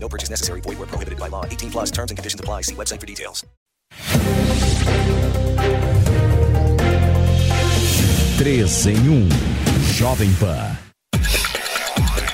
No purchase necessary. Void where prohibited by law. 18 plus terms and conditions apply. See website for details. 3 em 1. Jovem Pan.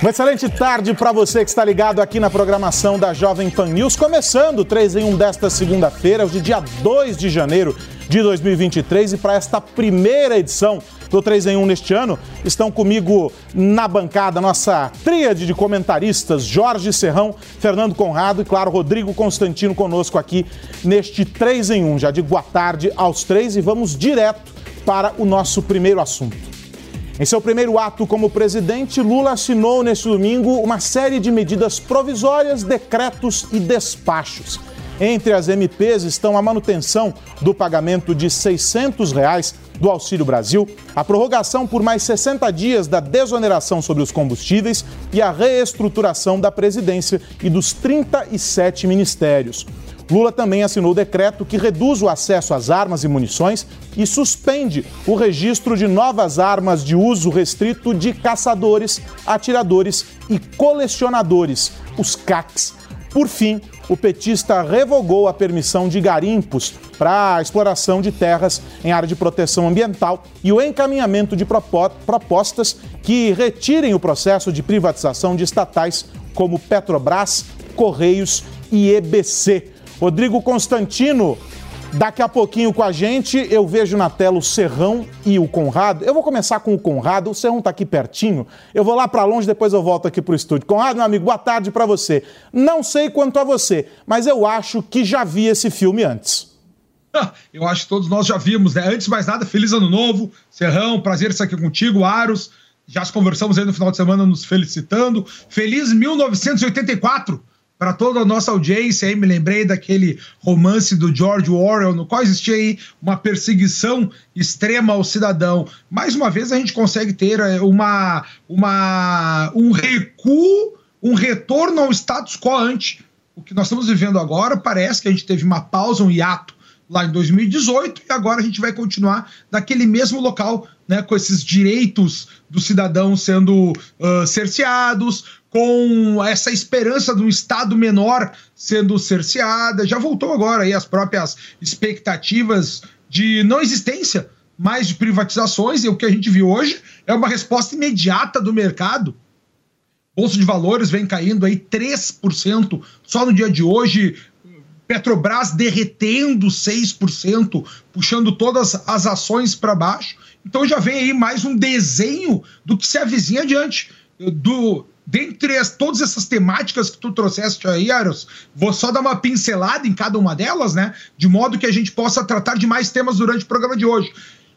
Uma excelente tarde para você que está ligado aqui na programação da Jovem Pan News, começando o 3 em 1 desta segunda-feira, hoje dia 2 de janeiro de 2023 e para esta primeira edição do 3 em 1 neste ano, estão comigo na bancada nossa tríade de comentaristas, Jorge Serrão, Fernando Conrado e, claro, Rodrigo Constantino conosco aqui neste 3 em 1. Já digo boa tarde aos três e vamos direto para o nosso primeiro assunto. Em seu primeiro ato como presidente, Lula assinou neste domingo uma série de medidas provisórias, decretos e despachos. Entre as MPs estão a manutenção do pagamento de 600 reais do Auxílio Brasil, a prorrogação por mais 60 dias da desoneração sobre os combustíveis e a reestruturação da presidência e dos 37 ministérios. Lula também assinou o decreto que reduz o acesso às armas e munições e suspende o registro de novas armas de uso restrito de caçadores, atiradores e colecionadores, os CACs. Por fim, o petista revogou a permissão de garimpos para a exploração de terras em área de proteção ambiental e o encaminhamento de propostas que retirem o processo de privatização de estatais como Petrobras, Correios e EBC. Rodrigo Constantino, daqui a pouquinho com a gente, eu vejo na tela o Serrão e o Conrado. Eu vou começar com o Conrado, o Serrão está aqui pertinho. Eu vou lá para longe, depois eu volto aqui para o estúdio. Conrado, meu amigo, boa tarde para você. Não sei quanto a você, mas eu acho que já vi esse filme antes. Eu acho que todos nós já vimos, né? Antes de mais nada, feliz ano novo. Serrão, prazer estar aqui contigo, Aros. Já conversamos aí no final de semana nos felicitando. Feliz 1984 para toda a nossa audiência aí, me lembrei daquele romance do George Orwell, no qual existia aí uma perseguição extrema ao cidadão. Mais uma vez a gente consegue ter eh, uma, uma, um recuo, um retorno ao status quo ante. O que nós estamos vivendo agora parece que a gente teve uma pausa, um hiato lá em 2018 e agora a gente vai continuar naquele mesmo local, né, com esses direitos do cidadão sendo uh, cerceados, com essa esperança de um Estado menor sendo cerceada. Já voltou agora aí as próprias expectativas de não existência mais de privatizações, e o que a gente viu hoje é uma resposta imediata do mercado. Bolsa de valores vem caindo aí 3% só no dia de hoje. Petrobras derretendo 6%, puxando todas as ações para baixo. Então já vem aí mais um desenho do que se avizinha adiante. Do, dentre as, todas essas temáticas que tu trouxeste aí, Aros, vou só dar uma pincelada em cada uma delas, né? De modo que a gente possa tratar de mais temas durante o programa de hoje.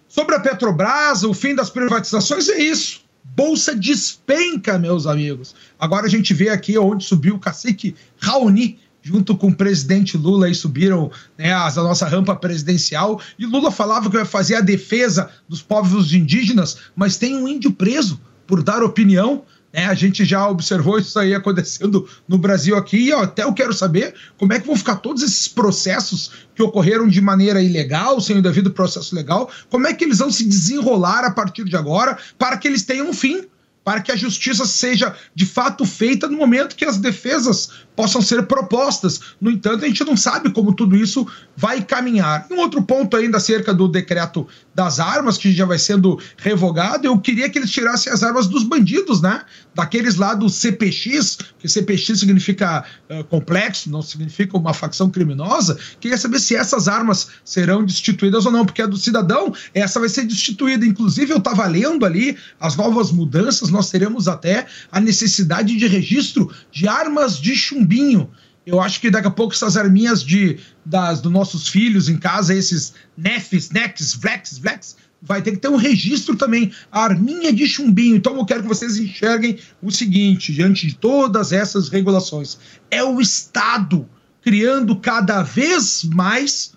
Sobre a Petrobras, o fim das privatizações é isso. Bolsa despenca, meus amigos. Agora a gente vê aqui onde subiu o cacique Raoni, junto com o presidente Lula, e subiram né, a nossa rampa presidencial. E Lula falava que vai fazer a defesa dos povos indígenas, mas tem um índio preso por dar opinião é, a gente já observou isso aí acontecendo no Brasil aqui, e até eu quero saber como é que vão ficar todos esses processos que ocorreram de maneira ilegal, sem o devido processo legal, como é que eles vão se desenrolar a partir de agora para que eles tenham um fim, para que a justiça seja de fato feita no momento que as defesas possam ser propostas. No entanto, a gente não sabe como tudo isso vai caminhar. Um outro ponto ainda acerca do decreto das armas, que já vai sendo revogado, eu queria que eles tirassem as armas dos bandidos, né? Daqueles lá do CPX, que CPX significa uh, complexo, não significa uma facção criminosa. Queria saber se essas armas serão destituídas ou não, porque a do cidadão, essa vai ser destituída. Inclusive, eu estava lendo ali as novas mudanças, nós teremos até a necessidade de registro de armas de chumbinho. Eu acho que daqui a pouco essas arminhas de, das, dos nossos filhos em casa, esses nefs, nex, flex, flex, vai ter que ter um registro também, a arminha de chumbinho. Então eu quero que vocês enxerguem o seguinte, diante de todas essas regulações. É o Estado criando cada vez mais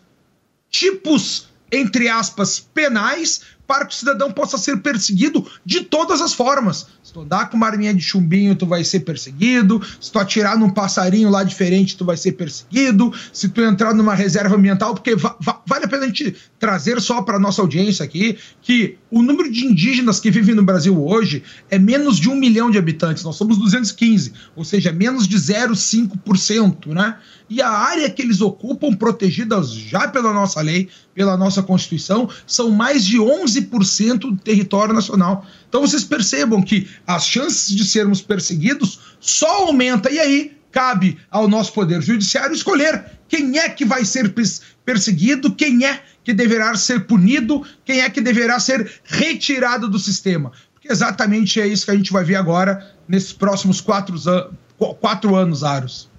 tipos, entre aspas, penais para que o cidadão possa ser perseguido de todas as formas. Se tu andar com uma arminha de chumbinho, tu vai ser perseguido. Se tu atirar num passarinho lá diferente, tu vai ser perseguido. Se tu entrar numa reserva ambiental, porque va va vale a pena a gente trazer só para nossa audiência aqui que o número de indígenas que vivem no Brasil hoje é menos de um milhão de habitantes. Nós somos 215, ou seja, menos de 0,5%, né? E a área que eles ocupam, protegidas já pela nossa lei, pela nossa Constituição, são mais de 11% do território nacional. Então vocês percebam que as chances de sermos perseguidos só aumenta. E aí cabe ao nosso Poder Judiciário escolher quem é que vai ser perseguido, quem é que deverá ser punido, quem é que deverá ser retirado do sistema. Porque exatamente é isso que a gente vai ver agora nesses próximos quatro, quatro anos, Aros.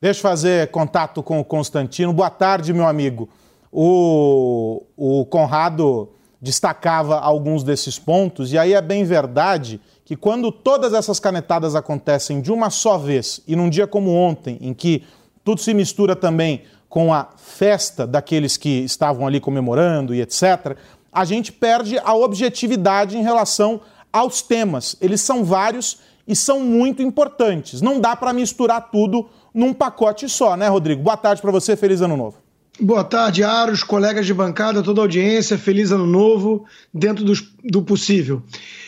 Deixa eu fazer contato com o Constantino. Boa tarde, meu amigo. O, o Conrado destacava alguns desses pontos, e aí é bem verdade que quando todas essas canetadas acontecem de uma só vez, e num dia como ontem, em que tudo se mistura também com a festa daqueles que estavam ali comemorando e etc., a gente perde a objetividade em relação aos temas. Eles são vários e são muito importantes. Não dá para misturar tudo num pacote só, né, Rodrigo? Boa tarde para você, feliz ano novo. Boa tarde, Aros, colegas de bancada, toda a audiência, feliz ano novo, dentro do, do possível.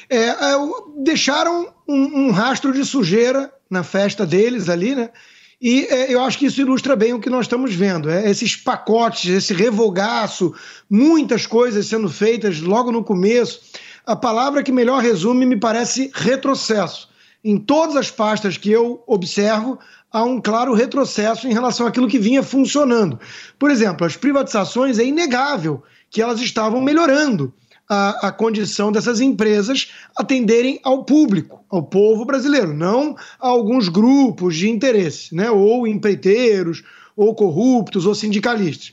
É, é, deixaram um, um, rastro de sujeira na festa deles ali, né? E é, eu acho que isso ilustra bem o que nós estamos vendo. É, esses pacotes, esse revogaço, muitas coisas sendo feitas logo no começo. A palavra que melhor resume me parece retrocesso. Em todas as pastas que eu observo, há um claro retrocesso em relação àquilo que vinha funcionando. Por exemplo, as privatizações é inegável que elas estavam melhorando a, a, condição dessas empresas atenderem ao público, ao povo brasileiro, não a alguns grupos de interesse, né? ou empreiteiros, ou corruptos, ou sindicalistas.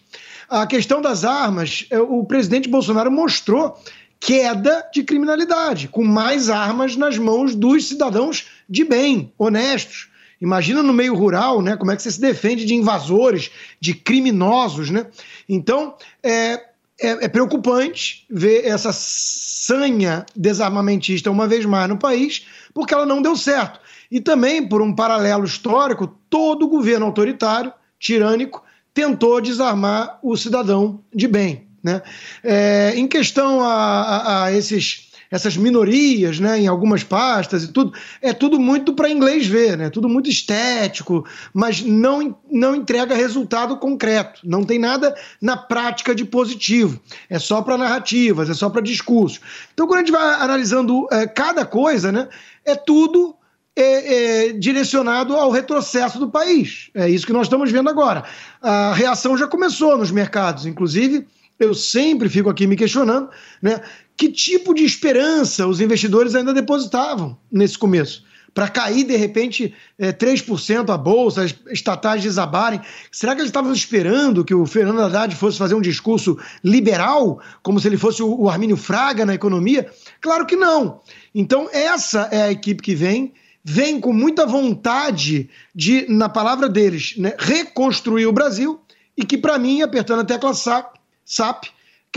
A questão das armas, é, o presidente Bolsonaro mostrou queda de criminalidade, com mais armas nas mãos dos cidadãos de bem, honestos. Imagina no meio rural, né? Como é que você se defende de invasores, de criminosos, né? Então, é, é, é preocupante ver essa sanha desarmamentista uma vez mais no país, porque ela não deu certo. E também, por um paralelo histórico, todo governo autoritário, tirânico, tentou desarmar o cidadão de bem. Né? É, em questão a, a, a esses essas minorias, né, em algumas pastas e tudo, é tudo muito para inglês ver, né? Tudo muito estético, mas não, não entrega resultado concreto. Não tem nada na prática de positivo. É só para narrativas, é só para discurso. Então, quando a gente vai analisando é, cada coisa, né, é tudo é, é, direcionado ao retrocesso do país. É isso que nós estamos vendo agora. A reação já começou nos mercados, inclusive. Eu sempre fico aqui me questionando, né? Que tipo de esperança os investidores ainda depositavam nesse começo? Para cair, de repente, é, 3% a bolsa, as estatais desabarem. Será que eles estavam esperando que o Fernando Haddad fosse fazer um discurso liberal, como se ele fosse o, Armínio Fraga na economia? Claro que não. Então, essa é a equipe que vem, vem com muita vontade de, na palavra deles, né, reconstruir o Brasil, e que, para mim, apertando a tecla SAP, SAP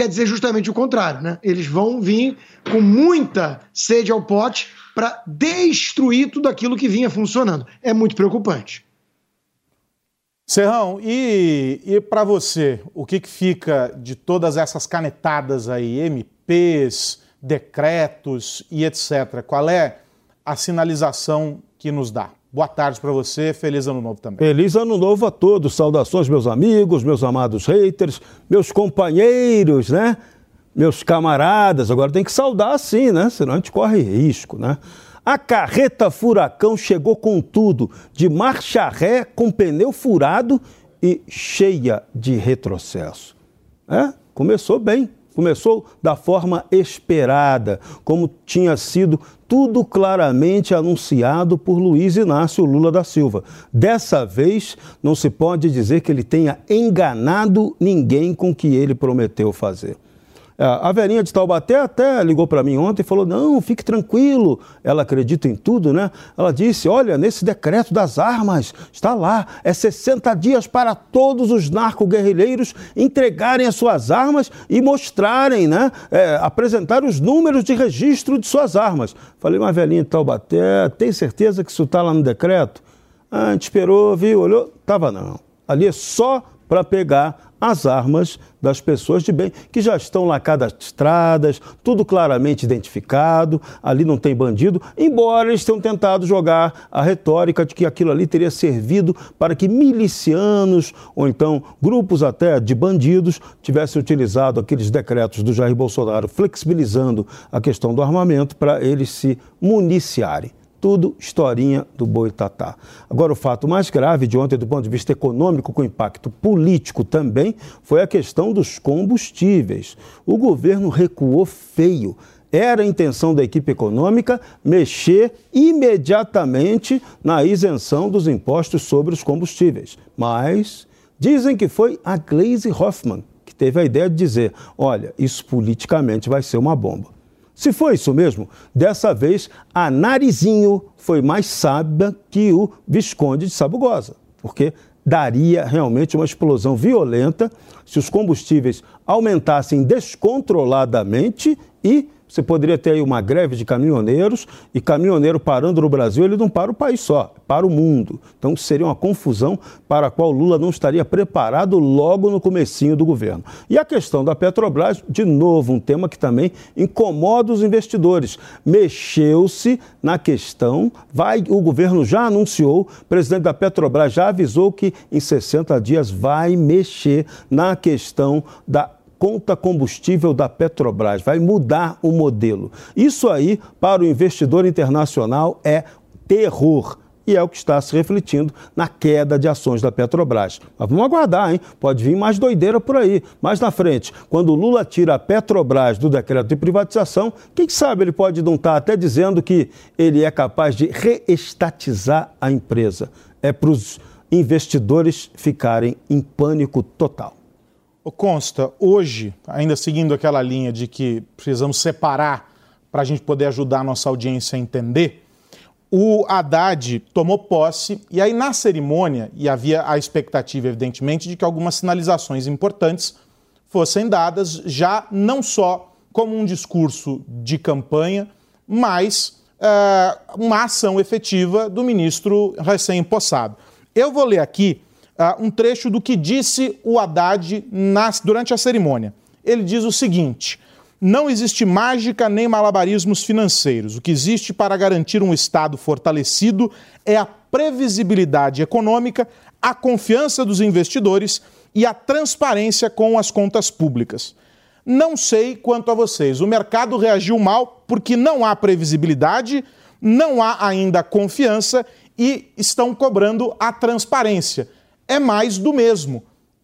quer dizer justamente o contrário, né? Eles vão vir com muita sede ao pote para destruir tudo aquilo que vinha funcionando. É muito preocupante. Serrão, e, e para você, o que, que fica de todas essas canetadas aí, MPs, decretos e etc? Qual é a sinalização que nos dá? Boa tarde para você, feliz ano novo também. Feliz ano novo a todos. Saudações, meus amigos, meus amados haters, meus companheiros, né? Meus camaradas. Agora tem que saudar assim, né? Senão a gente corre risco, né? A carreta furacão chegou com tudo, de marcha ré, com pneu furado e cheia de retrocesso. É? Começou bem. Começou da forma esperada, como tinha sido tudo claramente anunciado por Luiz Inácio Lula da Silva. Dessa vez, não se pode dizer que ele tenha enganado ninguém com o que ele prometeu fazer. É, a velhinha de Taubaté até ligou para mim ontem e falou: não, fique tranquilo. Ela acredita em tudo, né? Ela disse: olha, nesse decreto das armas, está lá, é 60 dias para todos os narco-guerrilheiros entregarem as suas armas e mostrarem, né? É, apresentar os números de registro de suas armas. Falei, mas velhinha de Taubaté, tem certeza que isso está lá no decreto? Ah, a gente esperou, viu, olhou, tava não. Ali é só para pegar as armas das pessoas de bem que já estão lá cadastradas, tudo claramente identificado, ali não tem bandido, embora eles tenham tentado jogar a retórica de que aquilo ali teria servido para que milicianos ou então grupos até de bandidos tivessem utilizado aqueles decretos do Jair Bolsonaro flexibilizando a questão do armamento para eles se municiarem tudo historinha do Boitatá. Agora, o fato mais grave de ontem, do ponto de vista econômico, com impacto político também, foi a questão dos combustíveis. O governo recuou feio. Era a intenção da equipe econômica mexer imediatamente na isenção dos impostos sobre os combustíveis. Mas dizem que foi a Glaze Hoffman que teve a ideia de dizer: olha, isso politicamente vai ser uma bomba. Se foi isso mesmo, dessa vez a Narizinho foi mais sábia que o Visconde de Sabugosa, porque daria realmente uma explosão violenta se os combustíveis aumentassem descontroladamente e você poderia ter aí uma greve de caminhoneiros e caminhoneiro parando no Brasil, ele não para o país só, para o mundo. Então seria uma confusão para a qual Lula não estaria preparado logo no comecinho do governo. E a questão da Petrobras, de novo, um tema que também incomoda os investidores. Mexeu-se na questão, vai, o governo já anunciou, o presidente da Petrobras já avisou que em 60 dias vai mexer na questão da conta combustível da Petrobras, vai mudar o modelo. Isso aí, para o investidor internacional, é terror. E é o que está se refletindo na queda de ações da Petrobras. Mas vamos aguardar, hein? Pode vir mais doideira por aí. Mais na frente, quando Lula tira a Petrobras do decreto de privatização, quem sabe ele pode não estar até dizendo que ele é capaz de reestatizar a empresa. É para os investidores ficarem em pânico total. Consta, hoje, ainda seguindo aquela linha de que precisamos separar para a gente poder ajudar a nossa audiência a entender, o Haddad tomou posse e aí na cerimônia, e havia a expectativa, evidentemente, de que algumas sinalizações importantes fossem dadas, já não só como um discurso de campanha, mas uh, uma ação efetiva do ministro recém-impossado. Eu vou ler aqui uh, um trecho do que disse o Haddad nas, durante a cerimônia. Ele diz o seguinte: não existe mágica nem malabarismos financeiros. O que existe para garantir um Estado fortalecido é a previsibilidade econômica, a confiança dos investidores e a transparência com as contas públicas. Não sei quanto a vocês. O mercado reagiu mal porque não há previsibilidade, não há ainda confiança e estão cobrando a transparência é mais do mesmo.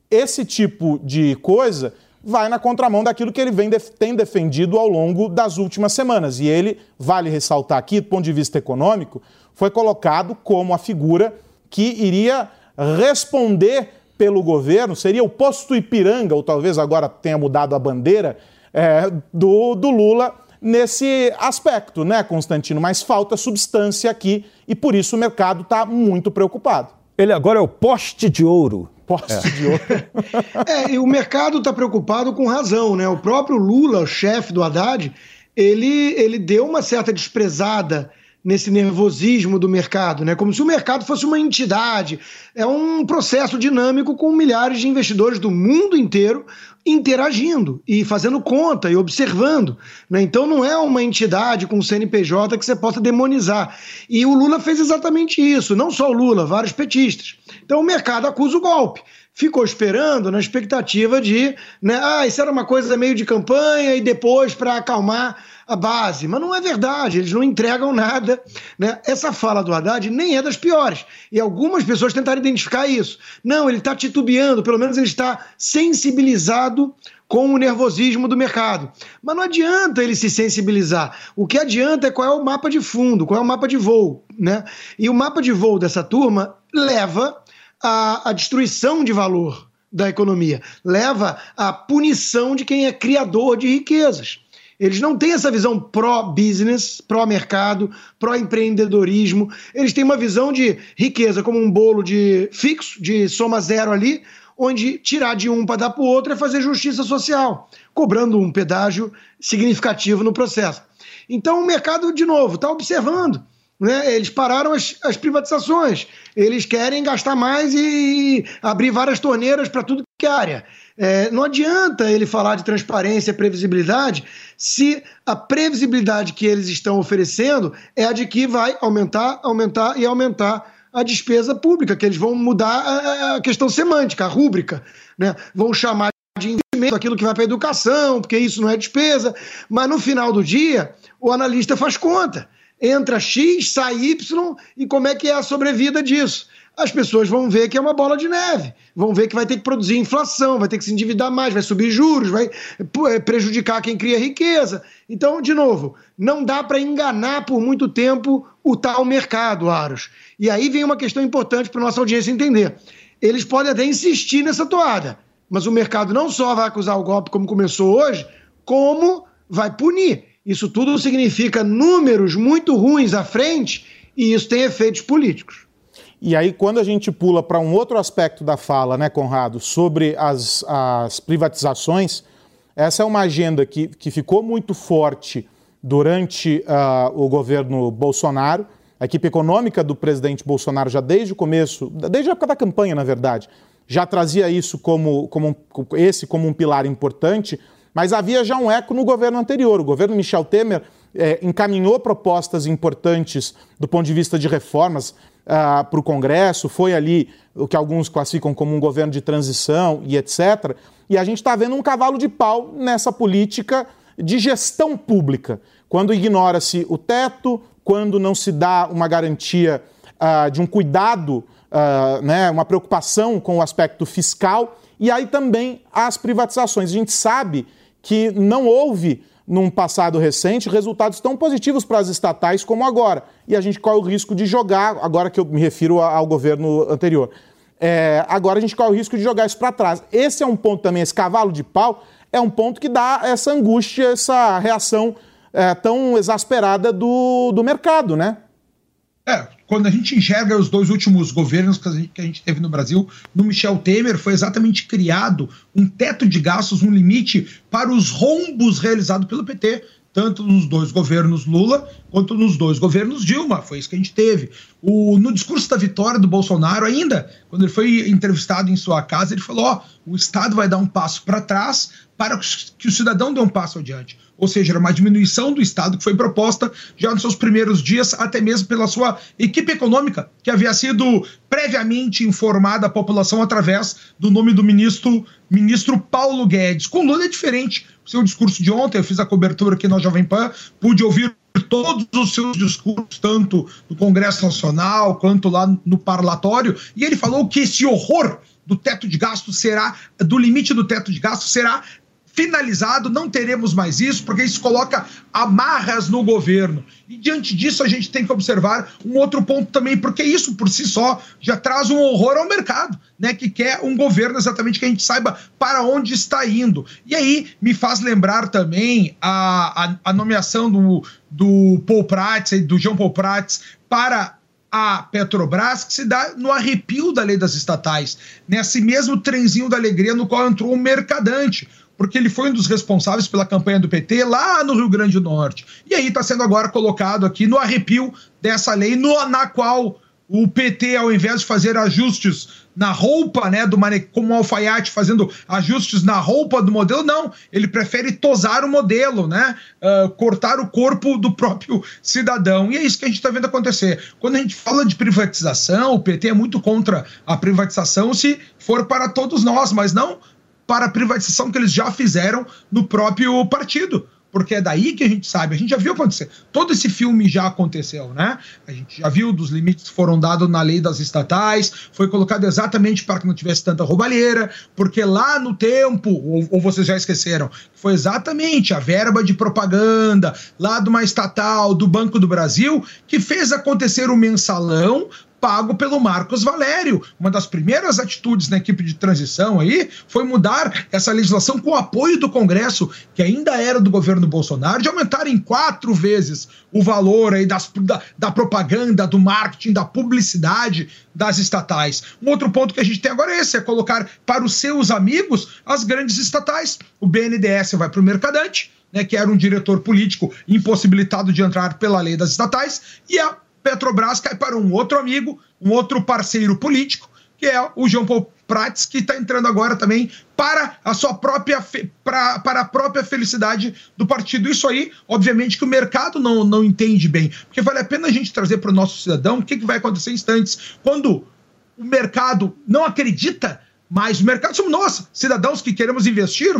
Esse tipo de coisa vai na contramão daquilo que ele vem, tem defendido ao longo das últimas semanas. E ele, vale ressaltar aqui, do ponto de vista econômico, foi colocado como a figura que iria responder pelo governo, seria o posto Ipiranga, ou talvez agora tenha mudado a bandeira, é, do, do Lula nesse aspecto, né, Constantino? Mas falta substância aqui e por isso o mercado está muito preocupado. Ele agora é o poste de ouro. Poste é. de ouro. é, e o mercado está preocupado com razão, né? O próprio Lula, o chefe do Haddad, ele, ele deu uma certa desprezada nesse nervosismo do mercado, né? Como se o mercado fosse uma entidade. É um processo dinâmico com milhares de investidores do mundo inteiro interagindo e fazendo conta e observando. Né? Então não é uma entidade com CNPJ que você possa demonizar. E o Lula fez exatamente isso, não só o Lula, vários petistas. Então o mercado acusa o golpe. Ficou esperando na expectativa de, né, ah, isso era uma coisa meio de campanha e depois para acalmar a base. Mas não é verdade, eles não entregam nada. Né? Essa fala do Haddad nem é das piores. E algumas pessoas tentaram identificar isso. Não, ele está titubeando, pelo menos ele está sensibilizado com o nervosismo do mercado. Mas não adianta ele se sensibilizar. O que adianta é qual é o mapa de fundo, qual é o mapa de voo. Né? E o mapa de voo dessa turma leva à destruição de valor da economia, leva à punição de quem é criador de riquezas. Eles não têm essa visão pró-business, pró-mercado, pró-empreendedorismo. Eles têm uma visão de riqueza como um bolo de fixo, de soma zero ali, onde tirar de um para dar para o outro é fazer justiça social, cobrando um pedágio significativo no processo. Então o mercado, de novo, está observando. Né? Eles pararam as, as, privatizações, eles querem gastar mais e abrir várias torneiras para tudo que é área. É, não adianta ele falar de transparência e previsibilidade se a previsibilidade que eles estão oferecendo é a de que vai aumentar, aumentar e aumentar a despesa pública, que eles vão mudar a, questão semântica, a rúbrica, né? vão chamar de investimento aquilo que vai para a educação, porque isso não é despesa, mas no final do dia o analista faz conta. Entra X, sai Y e como é que é a sobrevida disso? As pessoas vão ver que é uma bola de neve, vão ver que vai ter que produzir inflação, vai ter que se endividar mais, vai subir juros, vai é, prejudicar quem cria riqueza. Então, de novo, não dá para enganar por muito tempo o tal mercado, Aros. E aí vem uma questão importante para nossa audiência entender. Eles podem até insistir nessa toada, mas o mercado não só vai acusar o golpe como começou hoje, como vai punir. Isso tudo significa números muito ruins à frente e isso tem efeitos políticos. E aí, quando a gente pula para um outro aspecto da fala, né, Conrado, sobre as, as privatizações, essa é uma agenda que, que ficou muito forte durante uh, o governo Bolsonaro. A equipe econômica do presidente Bolsonaro, já desde o começo, desde a época da campanha, na verdade, já trazia isso como, como esse como um pilar importante mas havia já um eco no governo anterior. O governo Michel Temer é, encaminhou propostas importantes do ponto de vista de reformas uh, ah, para o Congresso, foi ali o que alguns classificam como um governo de transição e etc. E a gente está vendo um cavalo de pau nessa política de gestão pública, quando ignora-se o teto, quando não se dá uma garantia uh, de um cuidado, uh, né, uma preocupação com o aspecto fiscal, e aí também as privatizações. A gente sabe que não houve, num passado recente, resultados tão positivos para as estatais como agora. E a gente corre o risco de jogar, agora que eu me refiro ao governo anterior, é, agora a gente corre o risco de jogar isso para trás. Esse é um ponto também, esse cavalo de pau, é um ponto que dá essa angústia, essa reação é, tão exasperada do, do mercado, né? É, quando a gente enxerga os dois últimos governos que a, gente, que a gente teve no Brasil, no Michel Temer foi exatamente criado um teto de gastos, um limite para os rombos realizados pelo PT tanto nos dois governos Lula quanto nos dois governos Dilma. Foi isso que a gente teve. O, no discurso da vitória do Bolsonaro, ainda, quando ele foi entrevistado em sua casa, ele falou: ó, o Estado vai dar um passo para trás para que o cidadão dê um passo adiante. Ou seja, era uma diminuição do Estado que foi proposta já nos seus primeiros dias, até mesmo pela sua equipe econômica, que havia sido previamente informada à população através do nome do ministro, ministro Paulo Guedes. Com Lula é diferente. Seu discurso de ontem, eu fiz a cobertura aqui na Jovem Pan, pude ouvir todos os seus discursos, tanto no Congresso Nacional quanto lá no parlatório, e ele falou que esse horror do teto de gasto será, do limite do teto de gasto será finalizado, não teremos mais isso, porque isso coloca amarras no governo. E diante disso, a gente tem que observar um outro ponto também, porque isso por si só já traz um horror ao mercado, né? Que quer um governo exatamente que a gente saiba para onde está indo. E aí me faz lembrar também a, a, a nomeação do, do Paul Prats, do João Paul Prats, para a Petrobras que se dá no arrepio da lei das estatais, nesse mesmo trenzinho da alegria no qual entrou o mercadante porque ele foi um dos responsáveis pela campanha do PT lá no Rio Grande do Norte. E aí está sendo agora colocado aqui no arrepio dessa lei, no, na qual o PT, ao invés de fazer ajustes na roupa, né, do como o alfaiate fazendo ajustes na roupa do modelo, não. Ele prefere tosar o modelo, né, uh, cortar o corpo do próprio cidadão. E é isso que a gente está vendo acontecer. Quando a gente fala de privatização, o PT é muito contra a privatização se for para todos nós, mas não para a privatização que eles já fizeram no próprio partido. Porque é daí que a gente sabe, a gente já viu acontecer. Todo esse filme já aconteceu, né? A gente já viu dos limites que foram dados na lei das estatais, foi colocado exatamente para que não tivesse tanta roubalheira, porque lá no tempo, ou, ou vocês já esqueceram, foi exatamente a verba de propaganda lá de uma estatal, do Banco do Brasil, que fez acontecer o mensalão pago pelo Marcos Valério. Uma das primeiras atitudes na equipe de transição aí foi mudar essa legislação com o apoio do Congresso, que ainda era do governo Bolsonaro, de aumentar em quatro vezes o valor aí das, da, da propaganda, do marketing, da publicidade das estatais. Um outro ponto que a gente tem agora é esse: é colocar para os seus amigos as grandes estatais. O BNDES vai para o Mercadante, né, que era um diretor político impossibilitado de entrar pela lei das estatais, e a Petrobras cai para um outro amigo, um outro parceiro político, que é o João Paulo Prats, que está entrando agora também para a sua própria para, para a própria felicidade do partido. Isso aí, obviamente, que o mercado não, não entende bem. Porque vale a pena a gente trazer para o nosso cidadão o que, que vai acontecer em instantes. Quando o mercado não acredita mas o mercado somos nós, cidadãos que queremos investir.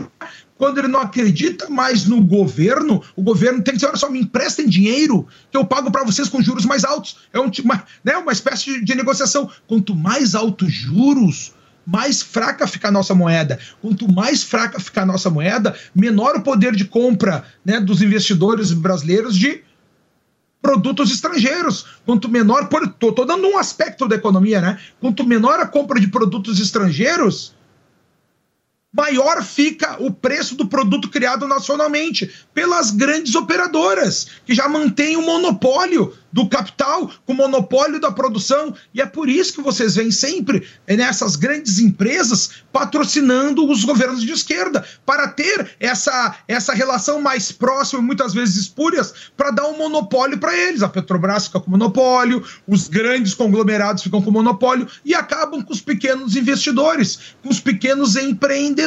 Quando ele não acredita mais no governo, o governo tem que dizer: olha só, me emprestem dinheiro que eu pago para vocês com juros mais altos. É um, uma, né, uma espécie de, de negociação. Quanto mais altos juros, mais fraca fica a nossa moeda. Quanto mais fraca fica a nossa moeda, menor o poder de compra né, dos investidores brasileiros de produtos estrangeiros. Quanto menor, tô dando um aspecto da economia, né? Quanto menor a compra de produtos estrangeiros, maior fica o preço do produto criado nacionalmente pelas grandes operadoras, que já mantêm o monopólio do capital, com o monopólio da produção. E é por isso que vocês veem sempre nessas grandes empresas patrocinando os governos de esquerda, para ter essa, essa relação mais próxima, muitas vezes espúrias, para dar um monopólio para eles. A Petrobras fica com monopólio, os grandes conglomerados ficam com monopólio e acabam com os pequenos investidores, com os pequenos empreendedores.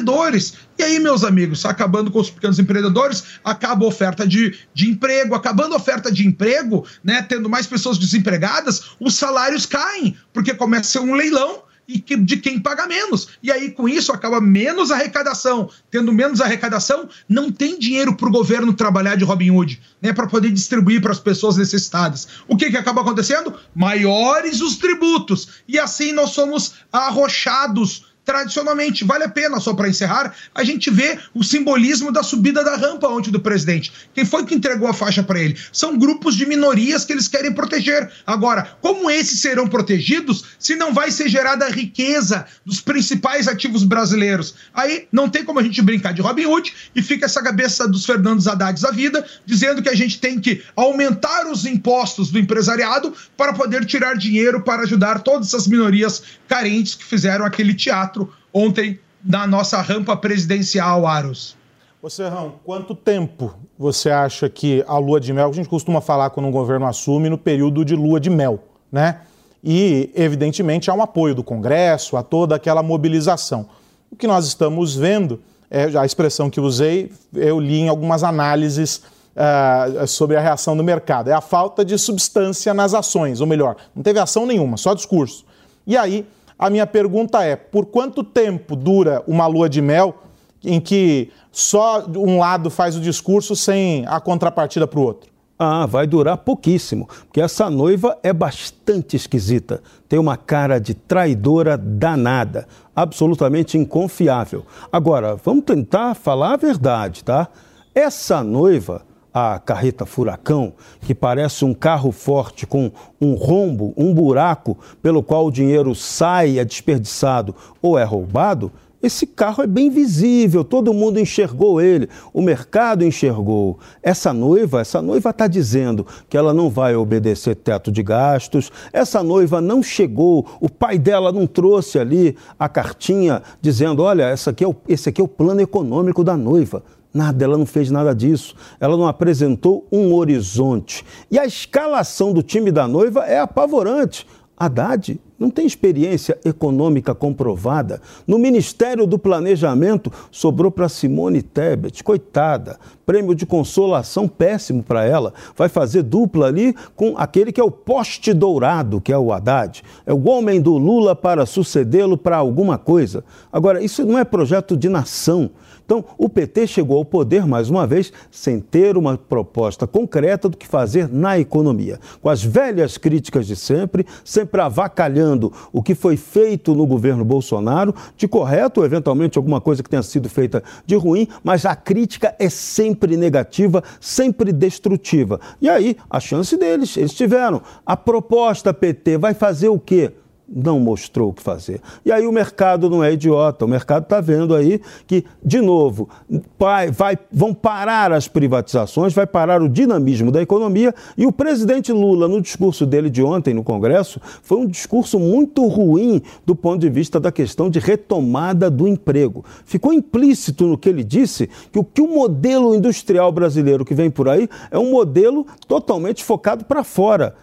E aí, meus amigos, acabando com os pequenos empreendedores, acaba a oferta de, de emprego, acabando a oferta de emprego, né, tendo mais pessoas desempregadas, os salários caem, porque começa um leilão e que, de quem paga menos. E aí, com isso, acaba menos arrecadação. Tendo menos arrecadação, não tem dinheiro para o governo trabalhar de Robin Hood, né, para poder distribuir para as pessoas necessitadas. O que, que acaba acontecendo? Maiores os tributos. E assim nós somos arrochados tradicionalmente, vale a pena, só para encerrar, a gente vê o simbolismo da subida da rampa ontem do presidente. Quem foi que entregou a faixa para ele? São grupos de minorias que eles querem proteger. Agora, como esses serão protegidos se não vai ser gerada a riqueza dos principais ativos brasileiros? Aí não tem como a gente brincar de Robin Hood e fica essa cabeça dos Fernandos Haddad da vida, dizendo que a gente tem que aumentar os impostos do empresariado para poder tirar dinheiro para ajudar todas essas minorias carentes que fizeram aquele teatro ontem na nossa rampa presidencial, Aros. Ô Serrão, quanto tempo você acha que a lua de mel, a gente costuma falar quando um governo assume no período de lua de mel, né? E, evidentemente, há um apoio do Congresso, a toda aquela mobilização. O que nós estamos vendo, é, a expressão que usei, eu li em algumas análises uh, sobre a reação do mercado, é a falta de substância nas ações, ou melhor, não teve ação nenhuma, só discurso. E aí, a minha pergunta é: por quanto tempo dura uma lua de mel em que só um lado faz o discurso sem a contrapartida para o outro? Ah, vai durar pouquíssimo, porque essa noiva é bastante esquisita. Tem uma cara de traidora danada, absolutamente inconfiável. Agora, vamos tentar falar a verdade, tá? Essa noiva a carreta furacão, que parece um carro forte com um rombo, um buraco pelo qual o dinheiro sai, é desperdiçado ou é roubado, esse carro é bem visível, todo mundo enxergou ele, o mercado enxergou. Essa noiva, essa noiva está dizendo que ela não vai obedecer teto de gastos, essa noiva não chegou, o pai dela não trouxe ali a cartinha dizendo: olha, essa aqui é o, esse aqui é o plano econômico da noiva. Nada, ela não fez nada disso. Ela não apresentou um horizonte. E a escalação do time da noiva é apavorante. Haddad não tem experiência econômica comprovada. No Ministério do Planejamento sobrou para Simone Tebet, coitada. Prêmio de consolação péssimo para ela. Vai fazer dupla ali com aquele que é o poste dourado, que é o Haddad. É o homem do Lula para sucedê-lo para alguma coisa. Agora, isso não é projeto de nação. Então, o PT chegou ao poder, mais uma vez, sem ter uma proposta concreta do que fazer na economia. Com as velhas críticas de sempre, sempre avacalhando o que foi feito no governo Bolsonaro, de correto, ou eventualmente alguma coisa que tenha sido feita de ruim, mas a crítica é sempre negativa, sempre destrutiva. E aí, a chance deles, eles tiveram. A proposta PT vai fazer o quê? Não mostrou o que fazer. E aí o mercado não é idiota, o mercado está vendo aí que, de novo, vai, vai, vão parar as privatizações, vai parar o dinamismo da economia e o presidente Lula, no discurso dele de ontem no Congresso, foi um discurso muito ruim do ponto de vista da questão de retomada do emprego. Ficou implícito no que ele disse que o que o modelo industrial brasileiro que vem por aí é um modelo totalmente focado para fora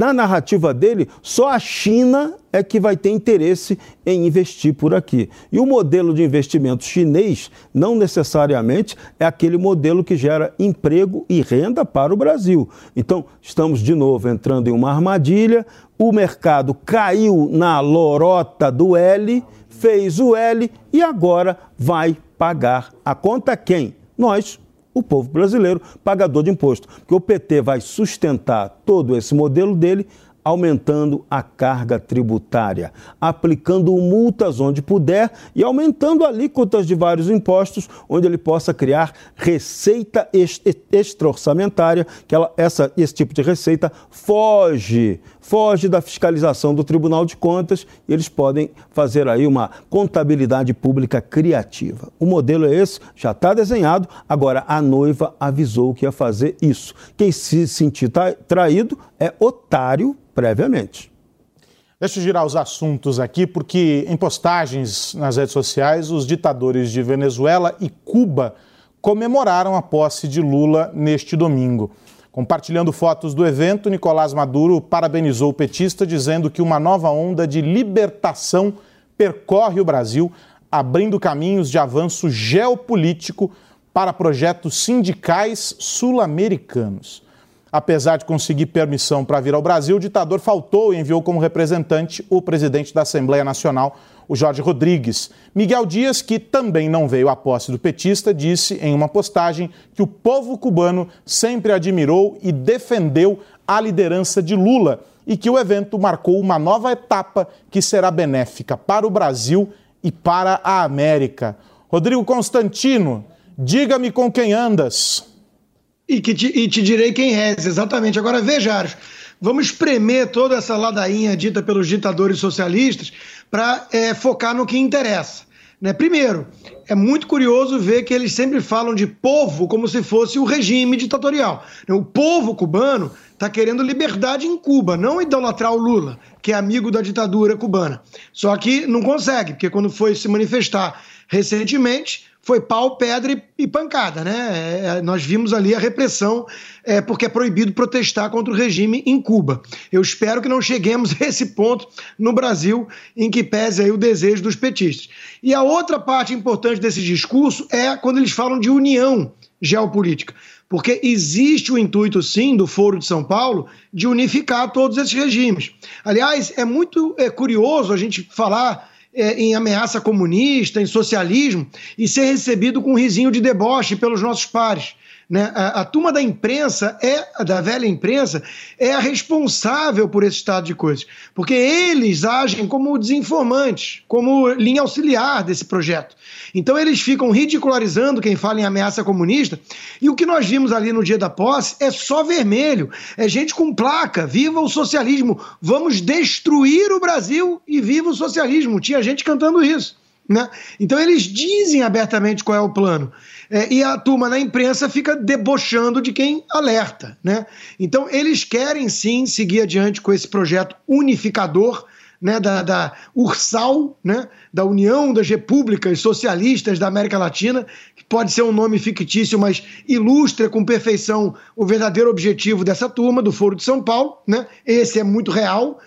na narrativa dele, só a China é que vai ter interesse em investir por aqui. E o modelo de investimento chinês não necessariamente é aquele modelo que gera emprego e renda para o Brasil. Então, estamos de novo entrando em uma armadilha. O mercado caiu na lorota do L, fez o L e agora vai pagar a conta quem? Nós, o povo brasileiro, pagador de imposto. Porque o PT vai sustentar todo esse modelo dele aumentando a carga tributária, aplicando multas onde puder e aumentando alíquotas de vários impostos, onde ele possa criar receita extra-orçamentária, que ela, essa, esse tipo de receita foge foge da fiscalização do Tribunal de Contas e eles podem fazer aí uma contabilidade pública criativa. O modelo é esse, já está desenhado, agora a noiva avisou que ia fazer isso. Quem se sentir traído é otário previamente. Deixa eu girar os assuntos aqui, porque em postagens nas redes sociais, os ditadores de Venezuela e Cuba comemoraram a posse de Lula neste domingo. Compartilhando fotos do evento, Nicolás Maduro parabenizou o petista, dizendo que uma nova onda de libertação percorre o Brasil, abrindo caminhos de avanço geopolítico para projetos sindicais sul-americanos. Apesar de conseguir permissão para vir ao Brasil, o ditador faltou e enviou como representante o presidente da Assembleia Nacional, o Jorge Rodrigues. Miguel Dias, que também não veio à posse do petista, disse em uma postagem que o povo cubano sempre admirou e defendeu a liderança de Lula e que o evento marcou uma nova etapa que será benéfica para o Brasil e para a América. Rodrigo Constantino, diga-me com quem andas. E, que te, e te direi quem és, exatamente. Agora veja, Aros, vamos espremer toda essa ladainha dita pelos ditadores socialistas para é, focar no que interessa. Né? Primeiro, é muito curioso ver que eles sempre falam de povo como se fosse o regime ditatorial. O povo cubano está querendo liberdade em Cuba, não idolatrar o Lula, que é amigo da ditadura cubana. Só que não consegue, porque quando foi se manifestar recentemente, foi pau, pedra e, pancada, né? É, é, nós vimos ali a repressão, é, porque é proibido protestar contra o regime em Cuba. Eu espero que não cheguemos a esse ponto no Brasil, em que pese aí o desejo dos petistas. E a outra parte importante desse discurso é quando eles falam de união geopolítica. Porque existe o intuito, sim, do Foro de São Paulo de unificar todos esses regimes. Aliás, é muito é, curioso a gente falar em ameaça comunista, em socialismo, e ser recebido com um risinho de deboche pelos nossos pares. Né? A, a, turma da imprensa, é da velha imprensa, é a responsável por esse estado de coisas, porque eles agem como desinformantes, como linha auxiliar desse projeto. Então eles ficam ridicularizando quem fala em ameaça comunista, e o que nós vimos ali no dia da posse é só vermelho, é gente com placa, viva o socialismo, vamos destruir o Brasil e viva o socialismo. Tinha gente cantando isso. Né? Então eles dizem abertamente qual é o plano. É, e a turma na imprensa fica debochando de quem alerta. Né? Então eles querem sim seguir adiante com esse projeto unificador né, da, da Ursal, né, da União das Repúblicas Socialistas da América Latina, que pode ser um nome fictício, mas ilustra com perfeição o verdadeiro objetivo dessa turma, do Foro de São Paulo. Né? Esse é muito real.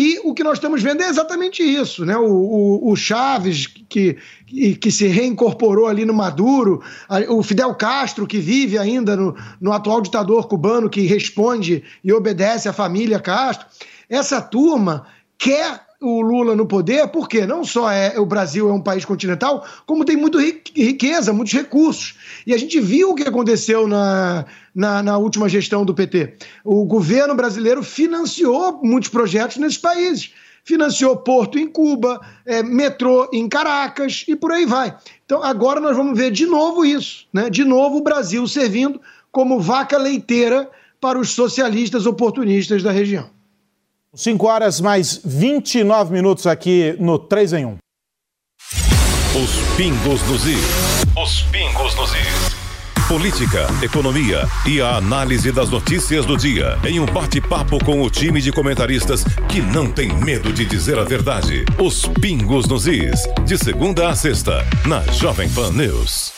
E o que nós estamos vendo é exatamente isso, né? O, o, o Chaves, que, que, que, se reincorporou ali no Maduro, o Fidel Castro, que vive ainda no, no atual ditador cubano, que responde e obedece à família Castro. Essa turma quer o Lula no poder, porque não só é o Brasil é um país continental, como tem muita riqueza, muitos recursos. E a gente viu o que aconteceu na, na, na, última gestão do PT. O governo brasileiro financiou muitos projetos nesses países. Financiou porto em Cuba, é, metrô em Caracas e por aí vai. Então agora nós vamos ver de novo isso, né? De novo o Brasil servindo como vaca leiteira para os socialistas oportunistas da região. 5 horas mais 29 minutos aqui no 3 em 1. Os pingos nos is. Os pingos nos is. Política, economia e a análise das notícias do dia em um bate-papo com o time de comentaristas que não tem medo de dizer a verdade. Os pingos nos is. De segunda a sexta, na Jovem Pan News.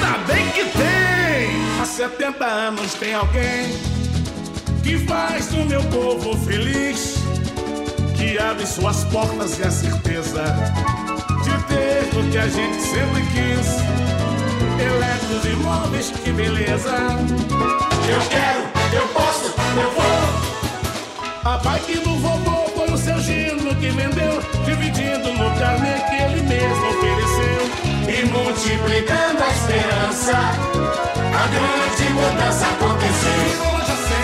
Ainda bem que tem! Há 70 anos tem alguém que faz o meu povo feliz, que abre suas portas e a certeza de ter o que a gente sempre quis. Eletros e móveis, que beleza! Eu quero, eu posso, eu vou. A bike do vovô foi o seu gino que vendeu, dividindo no carnê que ele mesmo ofereceu. Multiplicando a esperança, a grande mudança aconteceu.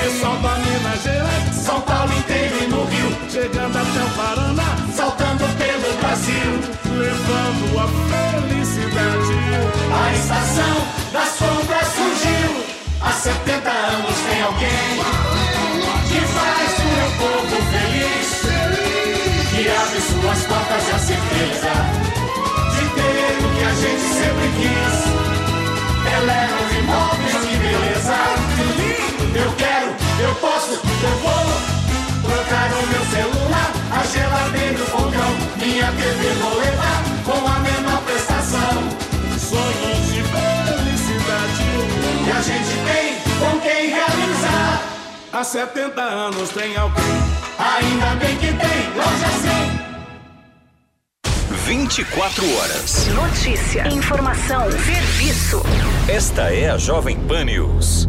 Pessoal da Minas São Paulo inteiro e no Rio, chegando até o Paraná, saltando pelo Brasil, levando a felicidade. A estação das compras surgiu, há 70 anos tem alguém que faz o meu povo feliz, que abre suas portas a certeza a gente sempre quis. Os imóveis, que beleza, que lindo! Eu quero, eu posso, eu vou trocar o meu celular, a geladeira, o fogão, minha TV vou levar com a menor prestação. Sonhos de felicidade que a gente tem com quem realizar. Há 70 anos tem alguém. Ainda bem que tem, loja 100. 24 horas. Notícia, informação, serviço. Esta é a Jovem Pan News.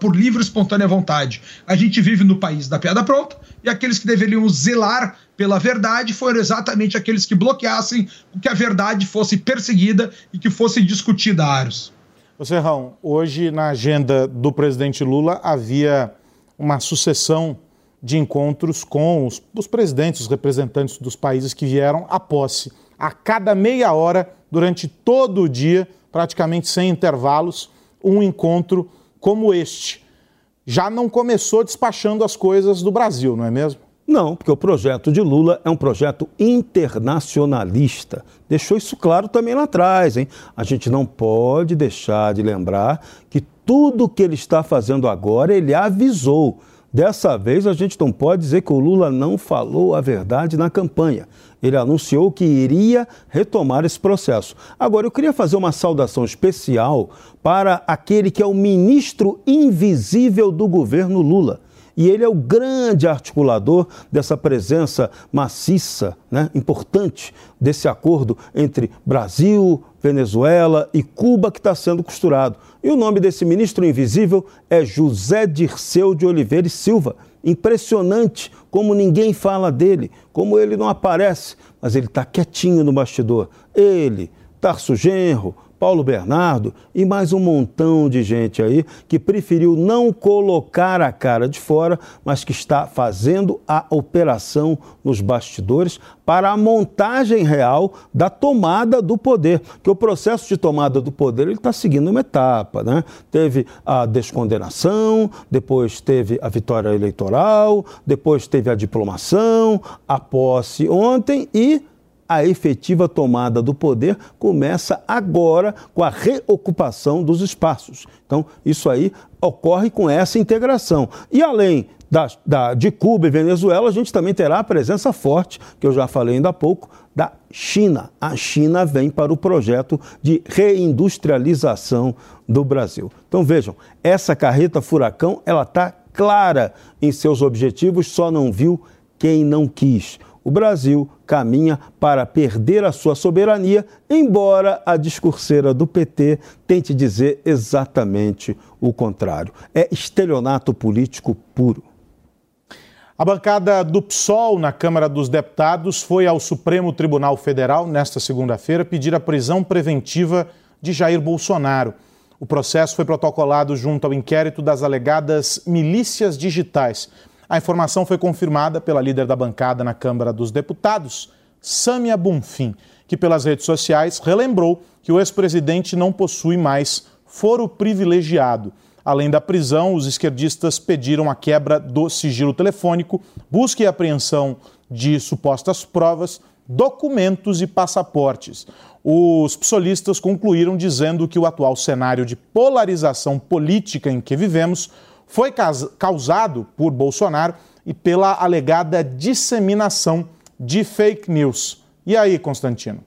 por livre e espontânea vontade. A gente vive no país da piada pronta e aqueles que deveriam zelar pela verdade foram exatamente aqueles que bloqueassem que a verdade fosse perseguida e que fosse discutida, Aros. Ô Serrão, hoje na agenda do presidente Lula havia uma sucessão de encontros com os, os presidentes, os representantes dos países que vieram à posse. A cada meia hora, durante todo o dia, praticamente sem intervalos, um encontro como este já não começou despachando as coisas do Brasil, não é mesmo? Não, porque o projeto de Lula é um projeto internacionalista. Deixou isso claro também lá atrás, hein? A gente não pode deixar de lembrar que tudo que ele está fazendo agora, ele avisou. Dessa vez, a gente não pode dizer que o Lula não falou a verdade na campanha. Ele anunciou que iria retomar esse processo. Agora, eu queria fazer uma saudação especial para aquele que é o ministro invisível do governo Lula e ele é o grande articulador dessa presença maciça, né, importante, desse acordo entre Brasil, Venezuela e Cuba que está sendo costurado. E o nome desse ministro invisível é José Dirceu de Oliveira e Silva. Impressionante como ninguém fala dele, como ele não aparece, mas ele está quietinho no bastidor. Ele, Tarso Genro, Paulo Bernardo e mais um montão de gente aí que preferiu não colocar a cara de fora, mas que está fazendo a operação nos bastidores para a montagem real da tomada do poder. Que o processo de tomada do poder ele está seguindo uma etapa, né? Teve a descondenação, depois teve a vitória eleitoral, depois teve a diplomação, a posse ontem e a efetiva tomada do poder começa agora com a reocupação dos espaços. Então, isso aí ocorre com essa integração. E além da, da, de Cuba e Venezuela, a gente também terá a presença forte, que eu já falei ainda há pouco, da China. A China vem para o projeto de reindustrialização do Brasil. Então vejam, essa carreta furacão, ela está clara em seus objetivos, só não viu quem não quis o Brasil caminha para perder a sua soberania, embora a discurseira do PT tente dizer exatamente o contrário. É estelionato político puro. A bancada do PSOL na Câmara dos Deputados foi ao Supremo Tribunal Federal nesta segunda-feira pedir a prisão preventiva de Jair Bolsonaro. O processo foi protocolado junto ao inquérito das alegadas milícias digitais. A informação foi confirmada pela líder da bancada na Câmara dos Deputados, Sâmia Bonfim, que pelas redes sociais relembrou que o ex-presidente não possui mais foro privilegiado. Além da prisão, os esquerdistas pediram a quebra do sigilo telefônico, busca e apreensão de supostas provas, documentos e passaportes. Os psolistas concluíram dizendo que o atual cenário de polarização política em que vivemos foi causado por Bolsonaro e pela alegada disseminação de fake news. E aí, Constantino?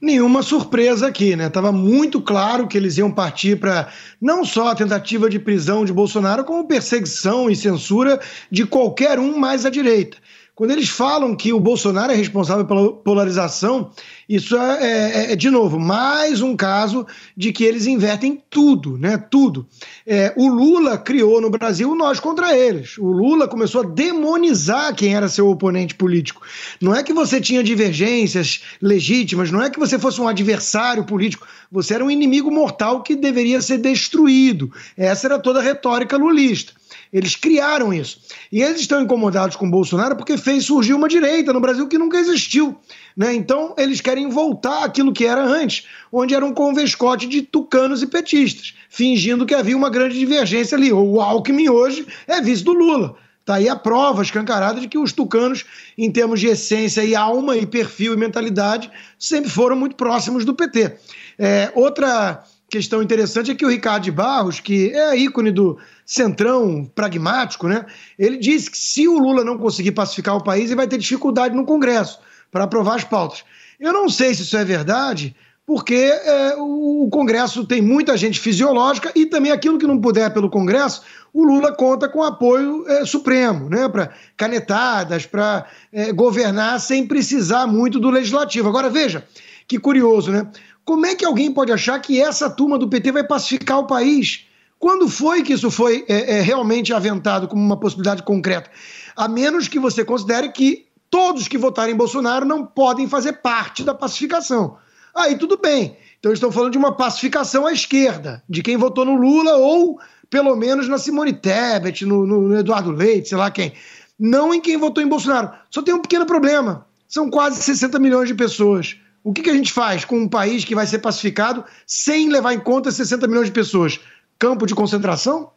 Nenhuma surpresa aqui, né? Tava muito claro que eles iam partir para não só a tentativa de prisão de Bolsonaro, como perseguição e censura de qualquer um mais à direita. Quando eles falam que o Bolsonaro é responsável pela polarização, isso é, é, é de novo, mais um caso de que eles invertem tudo, né? Tudo. É, o Lula criou no Brasil nós contra eles. O Lula começou a demonizar quem era seu oponente político. Não é que você tinha divergências legítimas, não é que você fosse um adversário político, você era um inimigo mortal que deveria ser destruído. Essa era toda a retórica lulista. Eles criaram isso. E eles estão incomodados com Bolsonaro porque fez surgir uma direita no Brasil que nunca existiu. Né? Então, eles querem voltar àquilo que era antes, onde era um convescote de tucanos e petistas, fingindo que havia uma grande divergência ali. O Alckmin hoje é vice do Lula. Está aí a prova escancarada de que os tucanos, em termos de essência e alma e perfil e mentalidade, sempre foram muito próximos do PT. É, outra questão interessante é que o Ricardo Barros, que é ícone do centrão pragmático, né? Ele disse que se o Lula não conseguir pacificar o país, ele vai ter dificuldade no Congresso para aprovar as pautas. Eu não sei se isso é verdade, porque é, o, Congresso tem muita gente fisiológica e também aquilo que não puder pelo Congresso, o Lula conta com apoio é, supremo, né? Para canetadas, para é, governar sem precisar muito do legislativo. Agora veja que curioso, né? Como é que alguém pode achar que essa turma do PT vai pacificar o país? Quando foi que isso foi é, é, realmente aventado como uma possibilidade concreta? A menos que você considere que todos que votarem em Bolsonaro não podem fazer parte da pacificação. Aí tudo bem. Então estão falando de uma pacificação à esquerda, de quem votou no Lula ou pelo menos na Simone Tebet, no, no Eduardo Leite, sei lá quem. Não em quem votou em Bolsonaro. Só tem um pequeno problema. São quase 60 milhões de pessoas. O que, que a gente faz com um país que vai ser pacificado sem levar em conta 60 milhões de pessoas? Campo de concentração?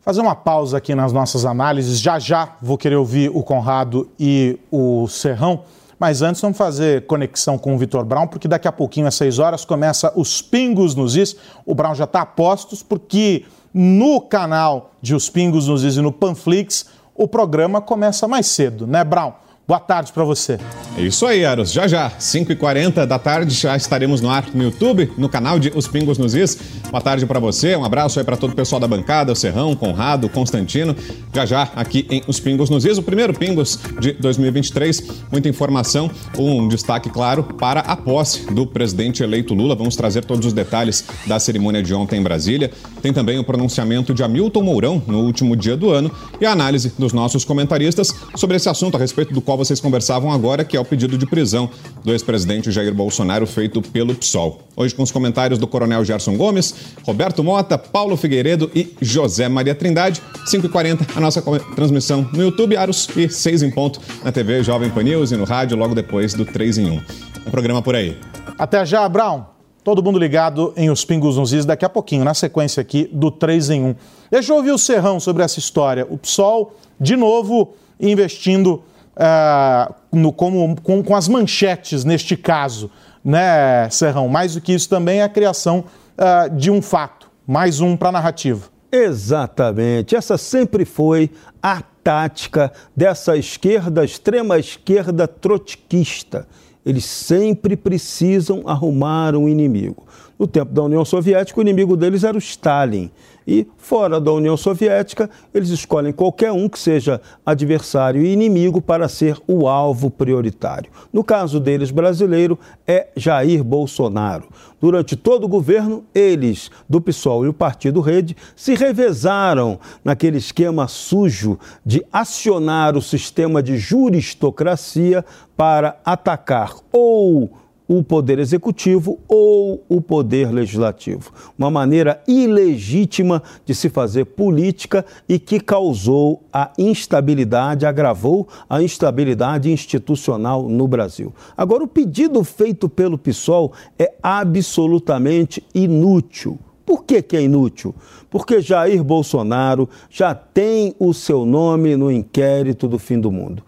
Fazer uma pausa aqui nas nossas análises. Já já vou querer ouvir o Conrado e o Serrão. Mas antes vamos fazer conexão com o Vitor Brown, porque daqui a pouquinho, às 6 horas, começa os Pingos nos Is. O Brown já está a postos, porque no canal de Os Pingos nos Is e no Panflix, o programa começa mais cedo, né, Brown? Boa tarde para você. É isso aí, Aros. Já já, 5h40 da tarde, já estaremos no ar no YouTube, no canal de Os Pingos nos Is. Boa tarde para você, um abraço aí para todo o pessoal da bancada, o Serrão, Conrado, Constantino. Já já, aqui em Os Pingos nos Is, o primeiro Pingos de 2023. Muita informação, um destaque, claro, para a posse do presidente eleito Lula. Vamos trazer todos os detalhes da cerimônia de ontem em Brasília. Tem também o pronunciamento de Hamilton Mourão no último dia do ano e a análise dos nossos comentaristas sobre esse assunto a respeito do qual vocês conversavam agora, que é o pedido de prisão do ex-presidente Jair Bolsonaro feito pelo PSOL. Hoje com os comentários do Coronel Gerson Gomes, Roberto Mota, Paulo Figueiredo e José Maria Trindade. 5h40, a nossa transmissão no YouTube, Aros, e 6 em ponto na TV Jovem Pan News e no rádio logo depois do 3 em 1. Um programa por aí. Até já, Brown. Todo mundo ligado em Os Pingos nos Is daqui a pouquinho, na sequência aqui do 3 em 1. Deixa eu ouvir o Serrão sobre essa história. O PSOL, de novo, investindo uh, no, como, com, com, as manchetes neste caso, né, Serrão? Mais do que isso também é a criação uh, de um fato, mais um para a narrativa. Exatamente. Essa sempre foi a tática dessa esquerda, extrema esquerda trotskista eles sempre precisam arrumar um inimigo. No tempo da União Soviética, o inimigo deles era o Stalin. E fora da União Soviética, eles escolhem qualquer um que seja adversário e inimigo para ser o alvo prioritário. No caso deles, brasileiro, é Jair Bolsonaro. Durante todo o governo, eles, do PSOL e o Partido Rede, se revezaram naquele esquema sujo de acionar o sistema de juristocracia para atacar ou o poder executivo ou o poder legislativo. Uma maneira ilegítima de se fazer política e que causou a instabilidade, agravou a instabilidade institucional no Brasil. Agora, o pedido feito pelo PSOL é absolutamente inútil. Por que, que é inútil? Porque Jair Bolsonaro já tem o seu nome no inquérito do fim do mundo.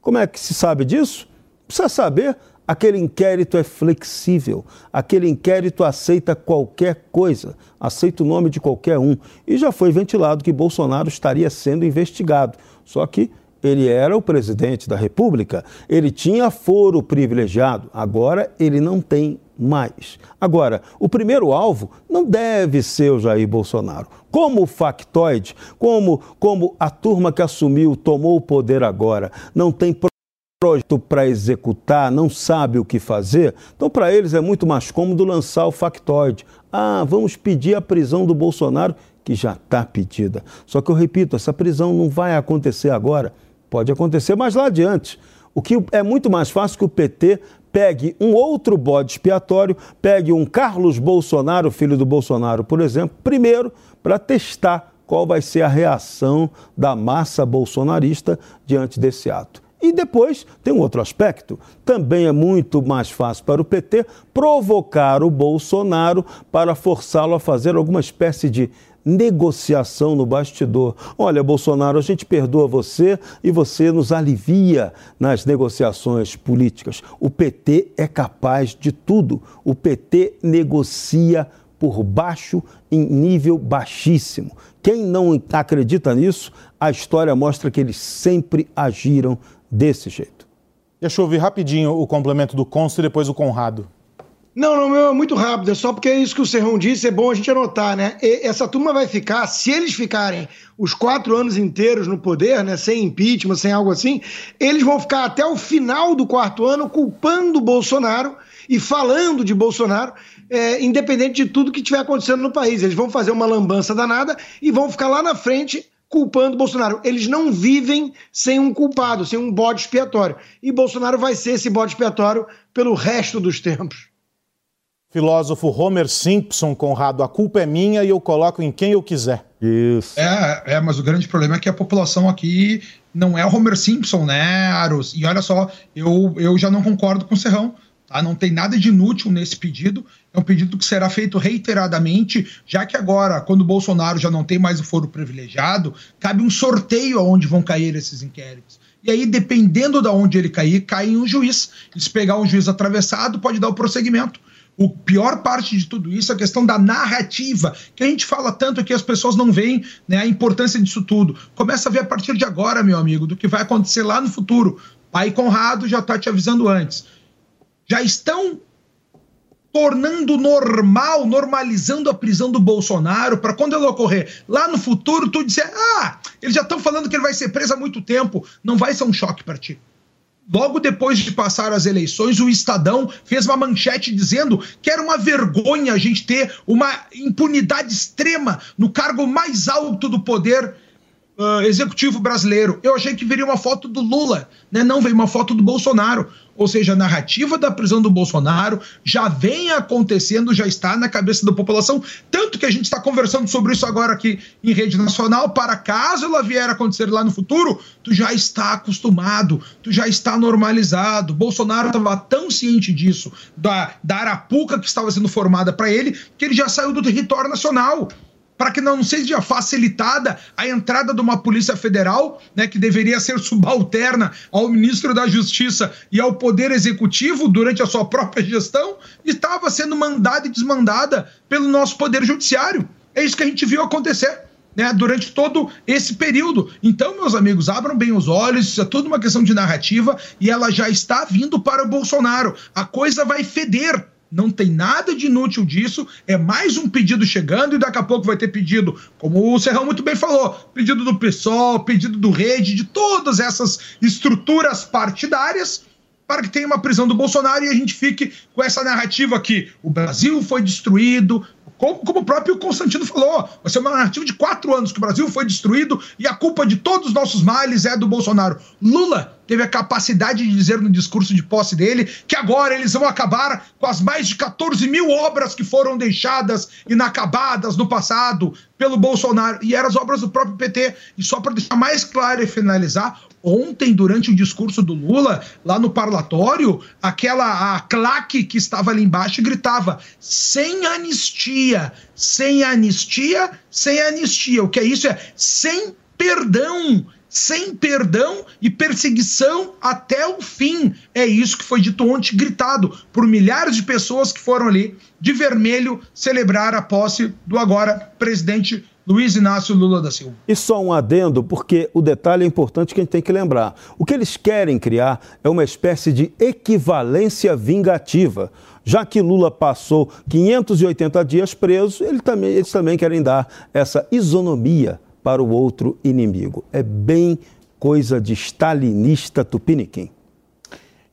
Como é que se sabe disso? Precisa saber Aquele inquérito é flexível, aquele inquérito aceita qualquer coisa, aceita o nome de qualquer um. E já foi ventilado que Bolsonaro estaria sendo investigado. Só que ele era o presidente da República, ele tinha foro privilegiado, agora ele não tem mais. Agora, o primeiro alvo não deve ser o Jair Bolsonaro. Como o factoide, como, como a turma que assumiu, tomou o poder agora, não tem projeto para executar, não sabe o que fazer, então para eles é muito mais cômodo lançar o factoide. Ah, vamos pedir a prisão do Bolsonaro, que já está pedida. Só que eu repito, essa prisão não vai acontecer agora, pode acontecer mais lá adiante. O que é muito mais fácil que o PT pegue um outro bode expiatório, pegue um Carlos Bolsonaro, filho do Bolsonaro, por exemplo, primeiro para testar qual vai ser a reação da massa bolsonarista diante desse ato. E depois tem um outro aspecto. Também é muito mais fácil para o PT provocar o Bolsonaro para forçá-lo a fazer alguma espécie de negociação no bastidor. Olha, Bolsonaro, a gente perdoa você e você nos alivia nas negociações políticas. O PT é capaz de tudo. O PT negocia por baixo em nível baixíssimo. Quem não acredita nisso, a história mostra que eles sempre agiram desse jeito. Deixa eu ouvir rapidinho o complemento do Consto e depois o Conrado. Não, não, meu, é muito rápido, é só porque é isso que o Serrão disse, é bom a gente anotar, né? E essa turma vai ficar, se eles ficarem os quatro anos inteiros no poder, né, sem impeachment, sem algo assim, eles vão ficar até o final do quarto ano culpando o Bolsonaro e falando de Bolsonaro, é, independente de tudo que estiver acontecendo no país. Eles vão fazer uma lambança danada e vão ficar lá na frente culpando Bolsonaro. Eles não vivem sem um culpado, sem um bode expiatório. E Bolsonaro vai ser esse bode expiatório pelo resto dos tempos. Filósofo Homer Simpson, Conrado, a culpa é minha e eu coloco em quem eu quiser. Isso. É, é, mas o grande problema é que a população aqui não é o Homer Simpson, né, Aros? E olha só, eu, eu já não concordo com o Serrão. Tá? Não tem nada de inútil nesse pedido. É um pedido que será feito reiteradamente, já que agora, quando o Bolsonaro já não tem mais o foro privilegiado, cabe um sorteio aonde vão cair esses inquéritos. E aí, dependendo de onde ele cair, cai em um juiz. Se pegar um juiz atravessado, pode dar o prosseguimento. O pior parte de tudo isso é a questão da narrativa, que a gente fala tanto que as pessoas não veem né, a importância disso tudo. Começa a ver a partir de agora, meu amigo, do que vai acontecer lá no futuro. Pai Conrado já está te avisando antes já estão tornando normal, normalizando a prisão do Bolsonaro, para quando ela ocorrer lá no futuro, tu dizer: ah, eles já estão falando que ele vai ser preso há muito tempo, não vai ser um choque para ti. Logo depois de passar as eleições, o Estadão fez uma manchete dizendo que era uma vergonha a gente ter uma impunidade extrema no cargo mais alto do poder uh, executivo brasileiro. Eu achei que viria uma foto do Lula, né? Não veio uma foto do Bolsonaro. Ou seja, a narrativa da prisão do Bolsonaro já vem acontecendo, já está na cabeça da população, tanto que a gente está conversando sobre isso agora aqui em rede nacional, para caso ela vier a acontecer lá no futuro, tu já está acostumado, tu já está normalizado. Bolsonaro estava tão ciente disso, da, da arapuca que estava sendo formada para ele, que ele já saiu do território nacional para que não seja facilitada a entrada de uma Polícia Federal, né, que deveria ser subalterna ao ministro da Justiça e ao Poder Executivo durante a sua própria gestão, estava sendo mandada e desmandada pelo nosso Poder Judiciário. É isso que a gente viu acontecer. Né, durante todo esse período. Então, meus amigos, abram bem os olhos, isso é tudo uma questão de narrativa e ela já está vindo para o Bolsonaro. A coisa vai feder não tem nada de inútil disso. É mais um pedido chegando e daqui a pouco vai ter pedido, como o Serrão muito bem falou, pedido do PSOL, pedido do Rede, de todas essas estruturas partidárias para que tenha uma prisão do Bolsonaro e a gente fique com essa narrativa que o Brasil foi destruído, como, como, o próprio Constantino falou, vai ser uma narrativa de quatro anos que o Brasil foi destruído e a culpa de todos os nossos males é do Bolsonaro. Lula teve a capacidade de dizer no discurso de posse dele que agora eles vão acabar com as mais de 14 mil obras que foram deixadas inacabadas no passado pelo Bolsonaro. E eram as obras do próprio PT. E só para deixar mais claro e finalizar, ontem, durante o discurso do Lula, lá no parlatório, aquela a claque que estava ali embaixo gritava: sem anistia, sem anistia, sem anistia. O que é isso? É sem perdão sem perdão e perseguição até o fim. É isso que foi dito ontem, gritado por milhares de pessoas que foram ali de vermelho celebrar a posse do agora presidente Luiz Inácio Lula da Silva. E só um adendo, porque o detalhe é importante que a gente tem que lembrar. O que eles querem criar é uma espécie de equivalência vingativa. Já que Lula passou 580 dias preso, ele também, eles também querem dar essa isonomia para o outro inimigo. É bem coisa de stalinista tupiniquim.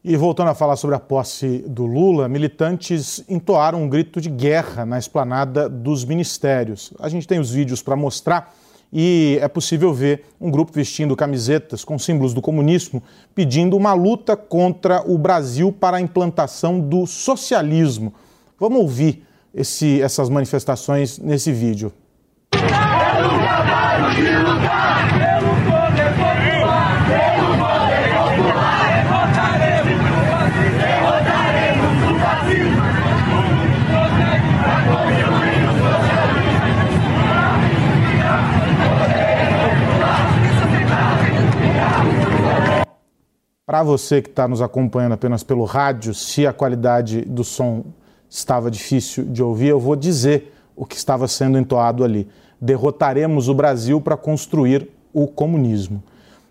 E voltando a falar sobre a posse do Lula, militantes entoaram um grito de guerra na esplanada dos ministérios. A gente tem os vídeos para mostrar e é possível ver um grupo vestindo camisetas com símbolos do comunismo pedindo uma luta contra o Brasil para a implantação do socialismo. Vamos ouvir esse, essas manifestações nesse vídeo Para você que está nos acompanhando apenas pelo rádio, se a qualidade do som estava difícil de ouvir, eu vou dizer o que estava sendo entoado ali derrotaremos o Brasil para construir o comunismo.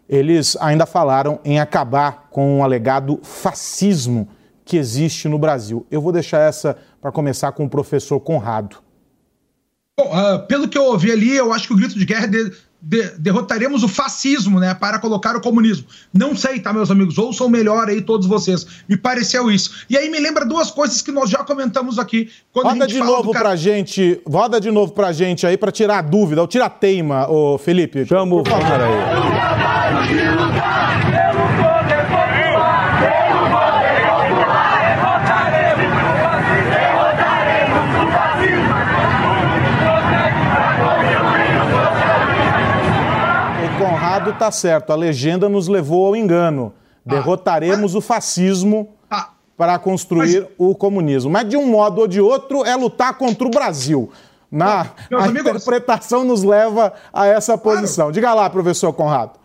Eles ainda falaram em acabar com o alegado fascismo que existe no Brasil. Eu vou deixar essa para começar com o professor Conrado. Bom, uh, pelo que eu ouvi ali, eu acho que o grito de guerra de, de, derrotaremos o fascismo, né, para colocar o comunismo. Não sei, tá, meus amigos? Ouçam melhor aí todos vocês. Me pareceu isso. E aí me lembra duas coisas que nós já comentamos aqui. Quando roda de novo cara... pra gente, roda de novo pra gente aí para tirar a dúvida, ou tira a teima, ô Felipe. Chama o cara aí. Conrado está certo, a legenda nos levou ao engano. Derrotaremos o fascismo para construir mas... o comunismo. Mas de um modo ou de outro é lutar contra o Brasil. Na, a amigos... interpretação nos leva a essa posição. Claro. Diga lá, professor Conrado.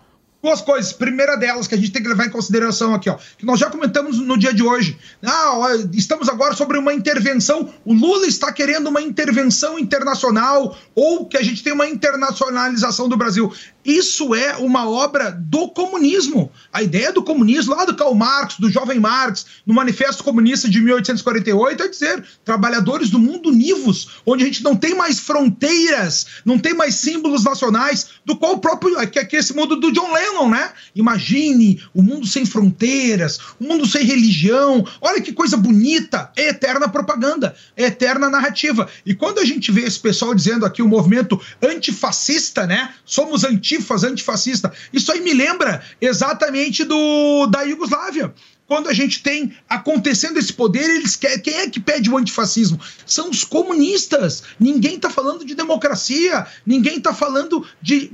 Duas coisas. Primeira delas que a gente tem que levar em consideração aqui, ó, que nós já comentamos no dia de hoje. Ah, ó, estamos agora sobre uma intervenção. O Lula está querendo uma intervenção internacional ou que a gente tem uma internacionalização do Brasil. Isso é uma obra do comunismo. A ideia do comunismo, lá do Karl Marx, do jovem Marx, no Manifesto Comunista de 1848, é dizer: trabalhadores do mundo univos, onde a gente não tem mais fronteiras, não tem mais símbolos nacionais, do qual o próprio. que é esse mundo do John Lennon, né? Imagine o mundo sem fronteiras, o mundo sem religião. Olha que coisa bonita. É eterna propaganda, é eterna narrativa. E quando a gente vê esse pessoal dizendo aqui o movimento antifascista, né? Somos anti antifas, antifascista. Isso aí me lembra exatamente do da Iugoslávia quando a gente tem acontecendo esse poder, eles querem. Quem é que pede o antifascismo? São os comunistas. Ninguém está falando de democracia, ninguém está falando de,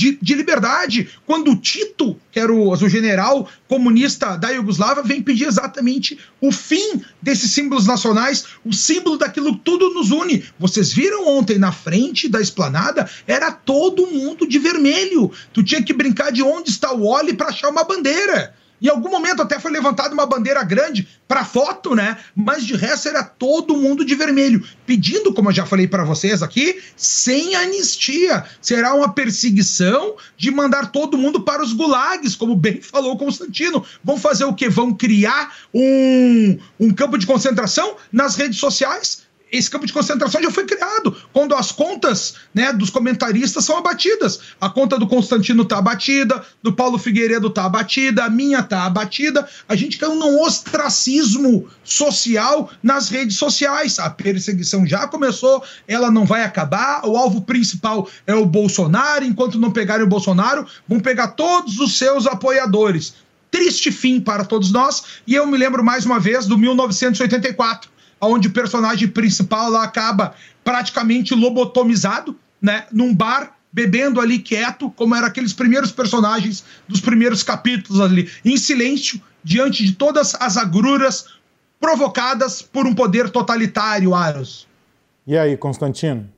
de, de, liberdade. Quando o Tito, que era o, o general comunista da Iugoslávia, vem pedir exatamente o fim desses símbolos nacionais, o símbolo daquilo que tudo nos une. Vocês viram ontem na frente da esplanada? Era todo mundo de vermelho. Tu tinha que brincar de onde está o óleo para achar uma bandeira. Em algum momento até foi levantada uma bandeira grande para foto, né? Mas de resto era todo mundo de vermelho, pedindo, como eu já falei para vocês aqui, sem anistia. Será uma perseguição de mandar todo mundo para os gulags, como bem falou Constantino. Vão fazer o quê? Vão criar um, um campo de concentração nas redes sociais? Esse campo de concentração já foi criado quando as contas né, dos comentaristas são abatidas. A conta do Constantino está abatida, do Paulo Figueiredo está abatida, a minha está abatida. A gente caiu num ostracismo social nas redes sociais. A perseguição já começou, ela não vai acabar. O alvo principal é o Bolsonaro. Enquanto não pegarem o Bolsonaro, vão pegar todos os seus apoiadores. Triste fim para todos nós. E eu me lembro mais uma vez do 1984 onde o personagem principal lá acaba praticamente lobotomizado, né, num bar bebendo ali quieto, como eram aqueles primeiros personagens dos primeiros capítulos ali, em silêncio, diante de todas as agruras provocadas por um poder totalitário, Aros. E aí, Constantino?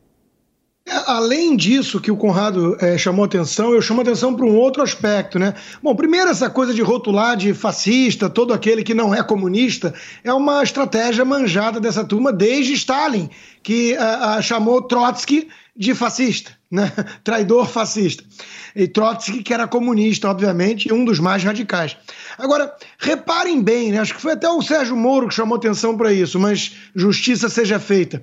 É, além disso que o Conrado é, chamou atenção, eu chamo atenção para um outro aspecto, né? Bom, primeiro essa coisa de rotular de fascista, todo aquele que não é comunista, é uma estratégia manjada dessa turma desde Stalin, que a, a, chamou Trotsky de fascista, né? Traidor fascista. E Trotsky, que era comunista, obviamente, e um dos mais radicais. Agora, reparem bem, né? Acho que foi até o Sérgio Moro que chamou atenção para isso, mas justiça seja feita.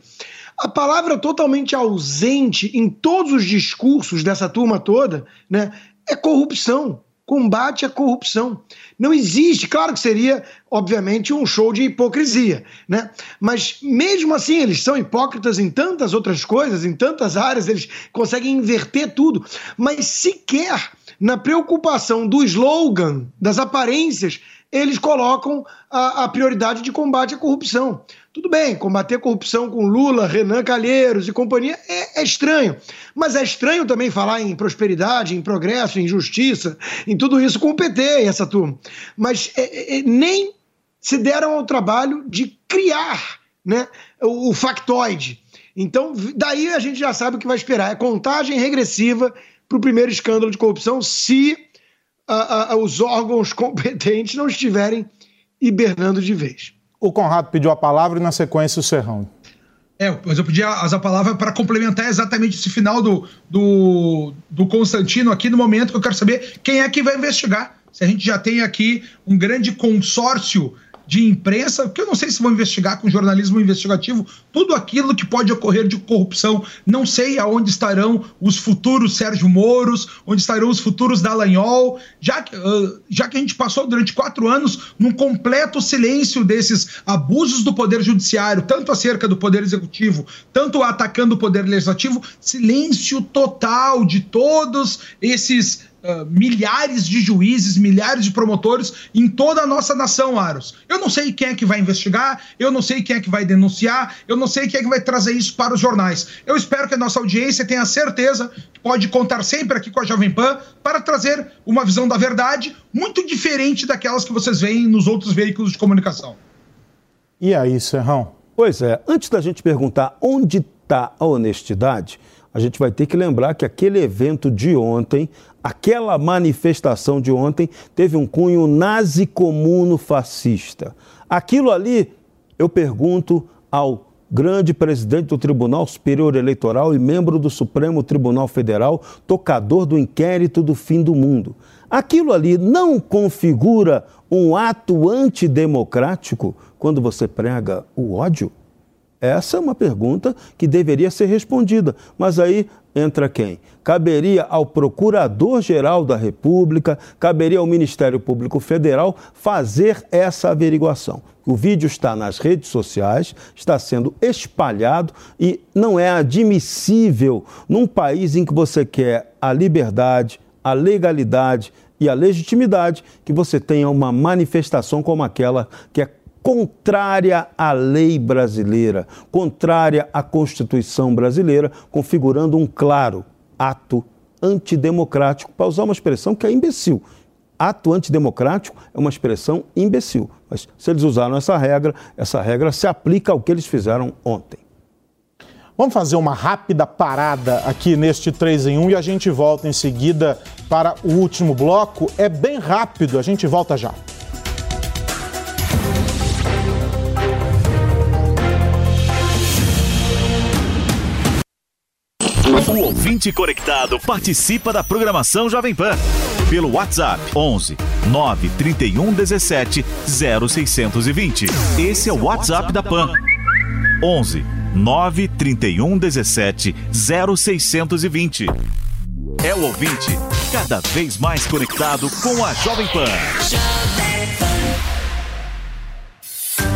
A palavra totalmente ausente em todos os discursos dessa turma toda né, é corrupção. Combate à corrupção. Não existe, claro que seria, obviamente, um show de hipocrisia, né? Mas mesmo assim, eles são hipócritas em tantas outras coisas, em tantas áreas, eles conseguem inverter tudo, mas sequer na preocupação do slogan, das aparências, eles colocam a, a prioridade de combate à corrupção. Tudo bem, combater a corrupção com Lula, Renan Calheiros e companhia é, é, estranho. Mas é estranho também falar em prosperidade, em progresso, em justiça, em tudo isso com o PT e essa turma. Mas é, é, é, nem se deram ao trabalho de criar né, o, o factoide. Então, daí a gente já sabe o que vai esperar. É contagem regressiva para o primeiro escândalo de corrupção se a, a, os órgãos competentes não estiverem hibernando de vez. O Conrado pediu a palavra e, na sequência, o Serrão. É, mas eu pedi a, a palavra para complementar exatamente esse final do, do, do Constantino aqui no momento que eu quero saber quem é que vai investigar. Se a gente já tem aqui um grande consórcio de imprensa, que eu não sei se vão investigar com jornalismo investigativo tudo aquilo que pode ocorrer de corrupção. Não sei aonde estarão os futuros Sérgio Moros, onde estarão os futuros Dallagnol, já que, uh, já que a gente passou durante quatro anos num completo silêncio desses abusos do Poder Judiciário, tanto acerca do Poder Executivo, tanto atacando o Poder Legislativo, silêncio total de todos esses Uh, milhares de juízes, milhares de promotores em toda a nossa nação, Aros. Eu não sei quem é que vai investigar, eu não sei quem é que vai denunciar, eu não sei quem é que vai trazer isso para os jornais. Eu espero que a nossa audiência tenha certeza que pode contar sempre aqui com a Jovem Pan para trazer uma visão da verdade muito diferente daquelas que vocês veem nos outros veículos de comunicação. E aí, Serrão? Pois é, antes da gente perguntar onde está a honestidade, a gente vai ter que lembrar que aquele evento de ontem, aquela manifestação de ontem, teve um cunho nazi-comuno-fascista. Aquilo ali, eu pergunto ao grande presidente do Tribunal Superior Eleitoral e membro do Supremo Tribunal Federal, tocador do inquérito do fim do mundo. Aquilo ali não configura um ato antidemocrático quando você prega o ódio? Essa é uma pergunta que deveria ser respondida. Mas aí entra quem? Caberia ao Procurador-Geral da República, caberia ao Ministério Público Federal fazer essa averiguação. O vídeo está nas redes sociais, está sendo espalhado e não é admissível num país em que você quer a liberdade, a legalidade e a legitimidade que você tenha uma manifestação como aquela que é contrária à lei brasileira, contrária à Constituição brasileira, configurando um claro ato antidemocrático, para usar uma expressão que é imbecil. Ato antidemocrático é uma expressão imbecil. Mas se eles usaram essa regra, essa regra se aplica ao que eles fizeram ontem. Vamos fazer uma rápida parada aqui neste 3 em 1 e a gente volta em seguida para o último bloco. É bem rápido, a gente volta já. O ouvinte conectado participa da programação Jovem Pan pelo WhatsApp 11 931 17 0620. Esse é o WhatsApp da Pan. 11 931 17 0620. É o ouvinte cada vez mais conectado com a Jovem Pan.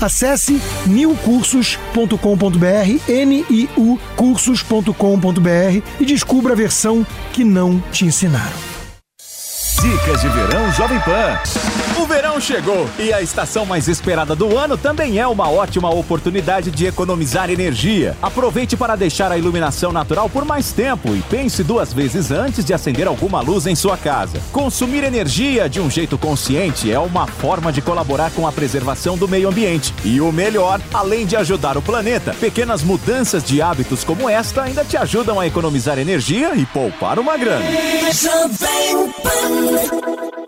Acesse niucursos.com.br, N-I-U cursos.com.br e descubra a versão que não te ensinaram. Dicas de Verão Jovem Pan. O verão chegou e a estação mais esperada do ano também é uma ótima oportunidade de economizar energia. Aproveite para deixar a iluminação natural por mais tempo e pense duas vezes antes de acender alguma luz em sua casa. Consumir energia de um jeito consciente é uma forma de colaborar com a preservação do meio ambiente. E o melhor, além de ajudar o planeta, pequenas mudanças de hábitos como esta ainda te ajudam a economizar energia e poupar uma grana. Beats.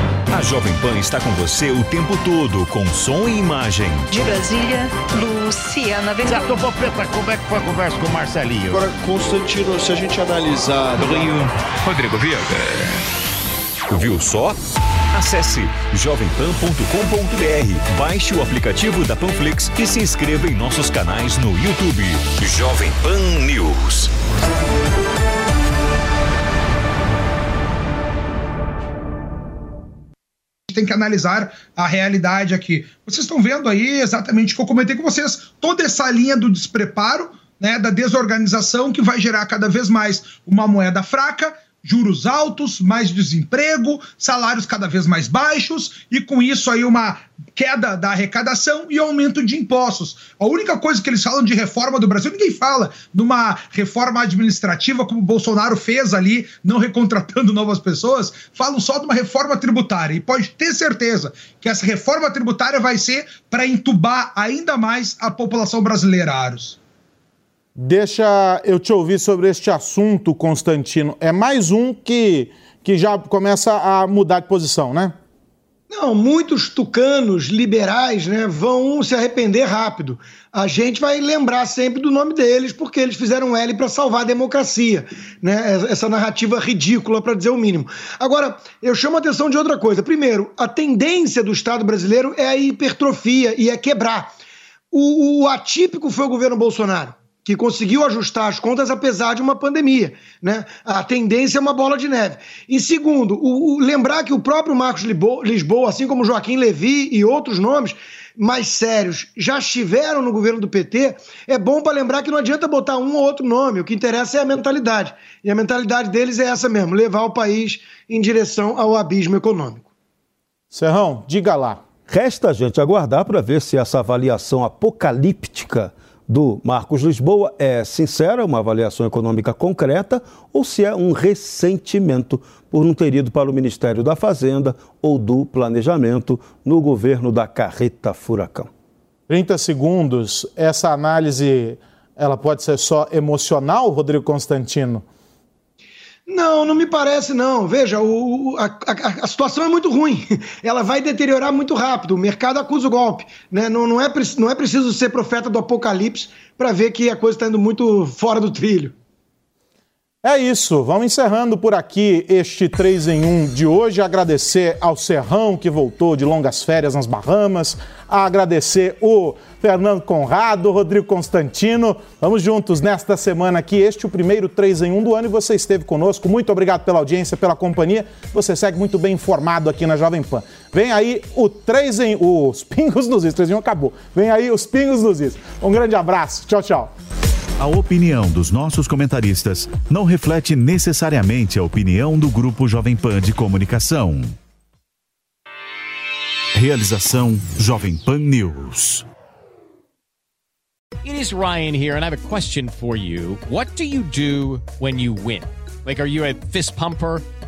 A Jovem Pan está com você o tempo todo, com som e imagem. De Brasília, Luciana Ventura. Certo, Popeta, como é que foi a conversa com o Marcelinho? Agora, Constantino, se a gente analisar... Do Rio, Rodrigo Viega. Viu só? Acesse jovempan.com.br, baixe o aplicativo da Panflix e se inscreva em nossos canais no YouTube. Jovem Pan News. Tem que analisar a realidade aqui. Vocês estão vendo aí exatamente o que eu comentei com vocês, toda essa linha do despreparo, né, da desorganização que vai gerar cada vez mais uma moeda fraca, juros altos, mais desemprego, salários cada vez mais baixos e com isso aí uma queda da arrecadação e aumento de impostos. A única coisa que eles falam de reforma do Brasil, ninguém fala de uma reforma administrativa como o Bolsonaro fez ali, não recontratando novas pessoas, falam só de uma reforma tributária. E pode ter certeza que essa reforma tributária vai ser para entubar ainda mais a população brasileira, Aros. Deixa eu te ouvir sobre este assunto, Constantino. É mais um que, que já começa a mudar de posição, né? Não, muitos tucanos liberais né, vão se arrepender rápido. A gente vai lembrar sempre do nome deles, porque eles fizeram L para salvar a democracia. Né? Essa narrativa ridícula, para dizer o mínimo. Agora, eu chamo a atenção de outra coisa. Primeiro, a tendência do Estado brasileiro é a hipertrofia e é quebrar. O, o atípico foi o governo Bolsonaro que conseguiu ajustar as contas apesar de uma pandemia. Né? A tendência é uma bola de neve. E segundo, o, o, lembrar que o próprio Marcos Lisboa, assim como Joaquim Levi e outros nomes mais sérios, já estiveram no governo do PT, é bom para lembrar que não adianta botar um ou outro nome, o que interessa é a mentalidade. E a mentalidade deles é essa mesmo, levar o país em direção ao abismo econômico. Serrão, diga lá. Resta a gente aguardar para ver se essa avaliação apocalíptica do Marcos Lisboa é sincera, uma avaliação econômica concreta, ou se é um ressentimento por não ter ido para o Ministério da Fazenda ou do Planejamento no governo da carreta furacão. 30 segundos, essa análise ela pode ser só emocional, Rodrigo Constantino? Não, não me parece, não. Veja, o, a, a, a, situação é muito ruim. Ela vai deteriorar muito rápido. O mercado acusa o golpe. Né? Não, não, é, não é preciso ser profeta do apocalipse para ver que a coisa está indo muito fora do trilho. É isso, vamos encerrando por aqui este 3 em 1 de hoje. Agradecer ao Serrão, que voltou de longas férias nas Bahamas. Agradecer o Fernando Conrado, Rodrigo Constantino. Vamos juntos nesta semana aqui, este é o primeiro 3 em 1 do ano e você esteve conosco. Muito obrigado pela audiência, pela companhia. Você segue muito bem informado aqui na Jovem Pan. Vem aí o 3 em... os Pingos nos Is. 3 em 1 acabou. Vem aí os Pingos nos Is. Um grande abraço. Tchau, tchau. A opinião dos nossos comentaristas não reflete necessariamente a opinião do Grupo Jovem Pan de Comunicação. Realização Jovem Pan News. It is Ryan here and I have a question for you. What do you do when you win? Like are you a fist pumper?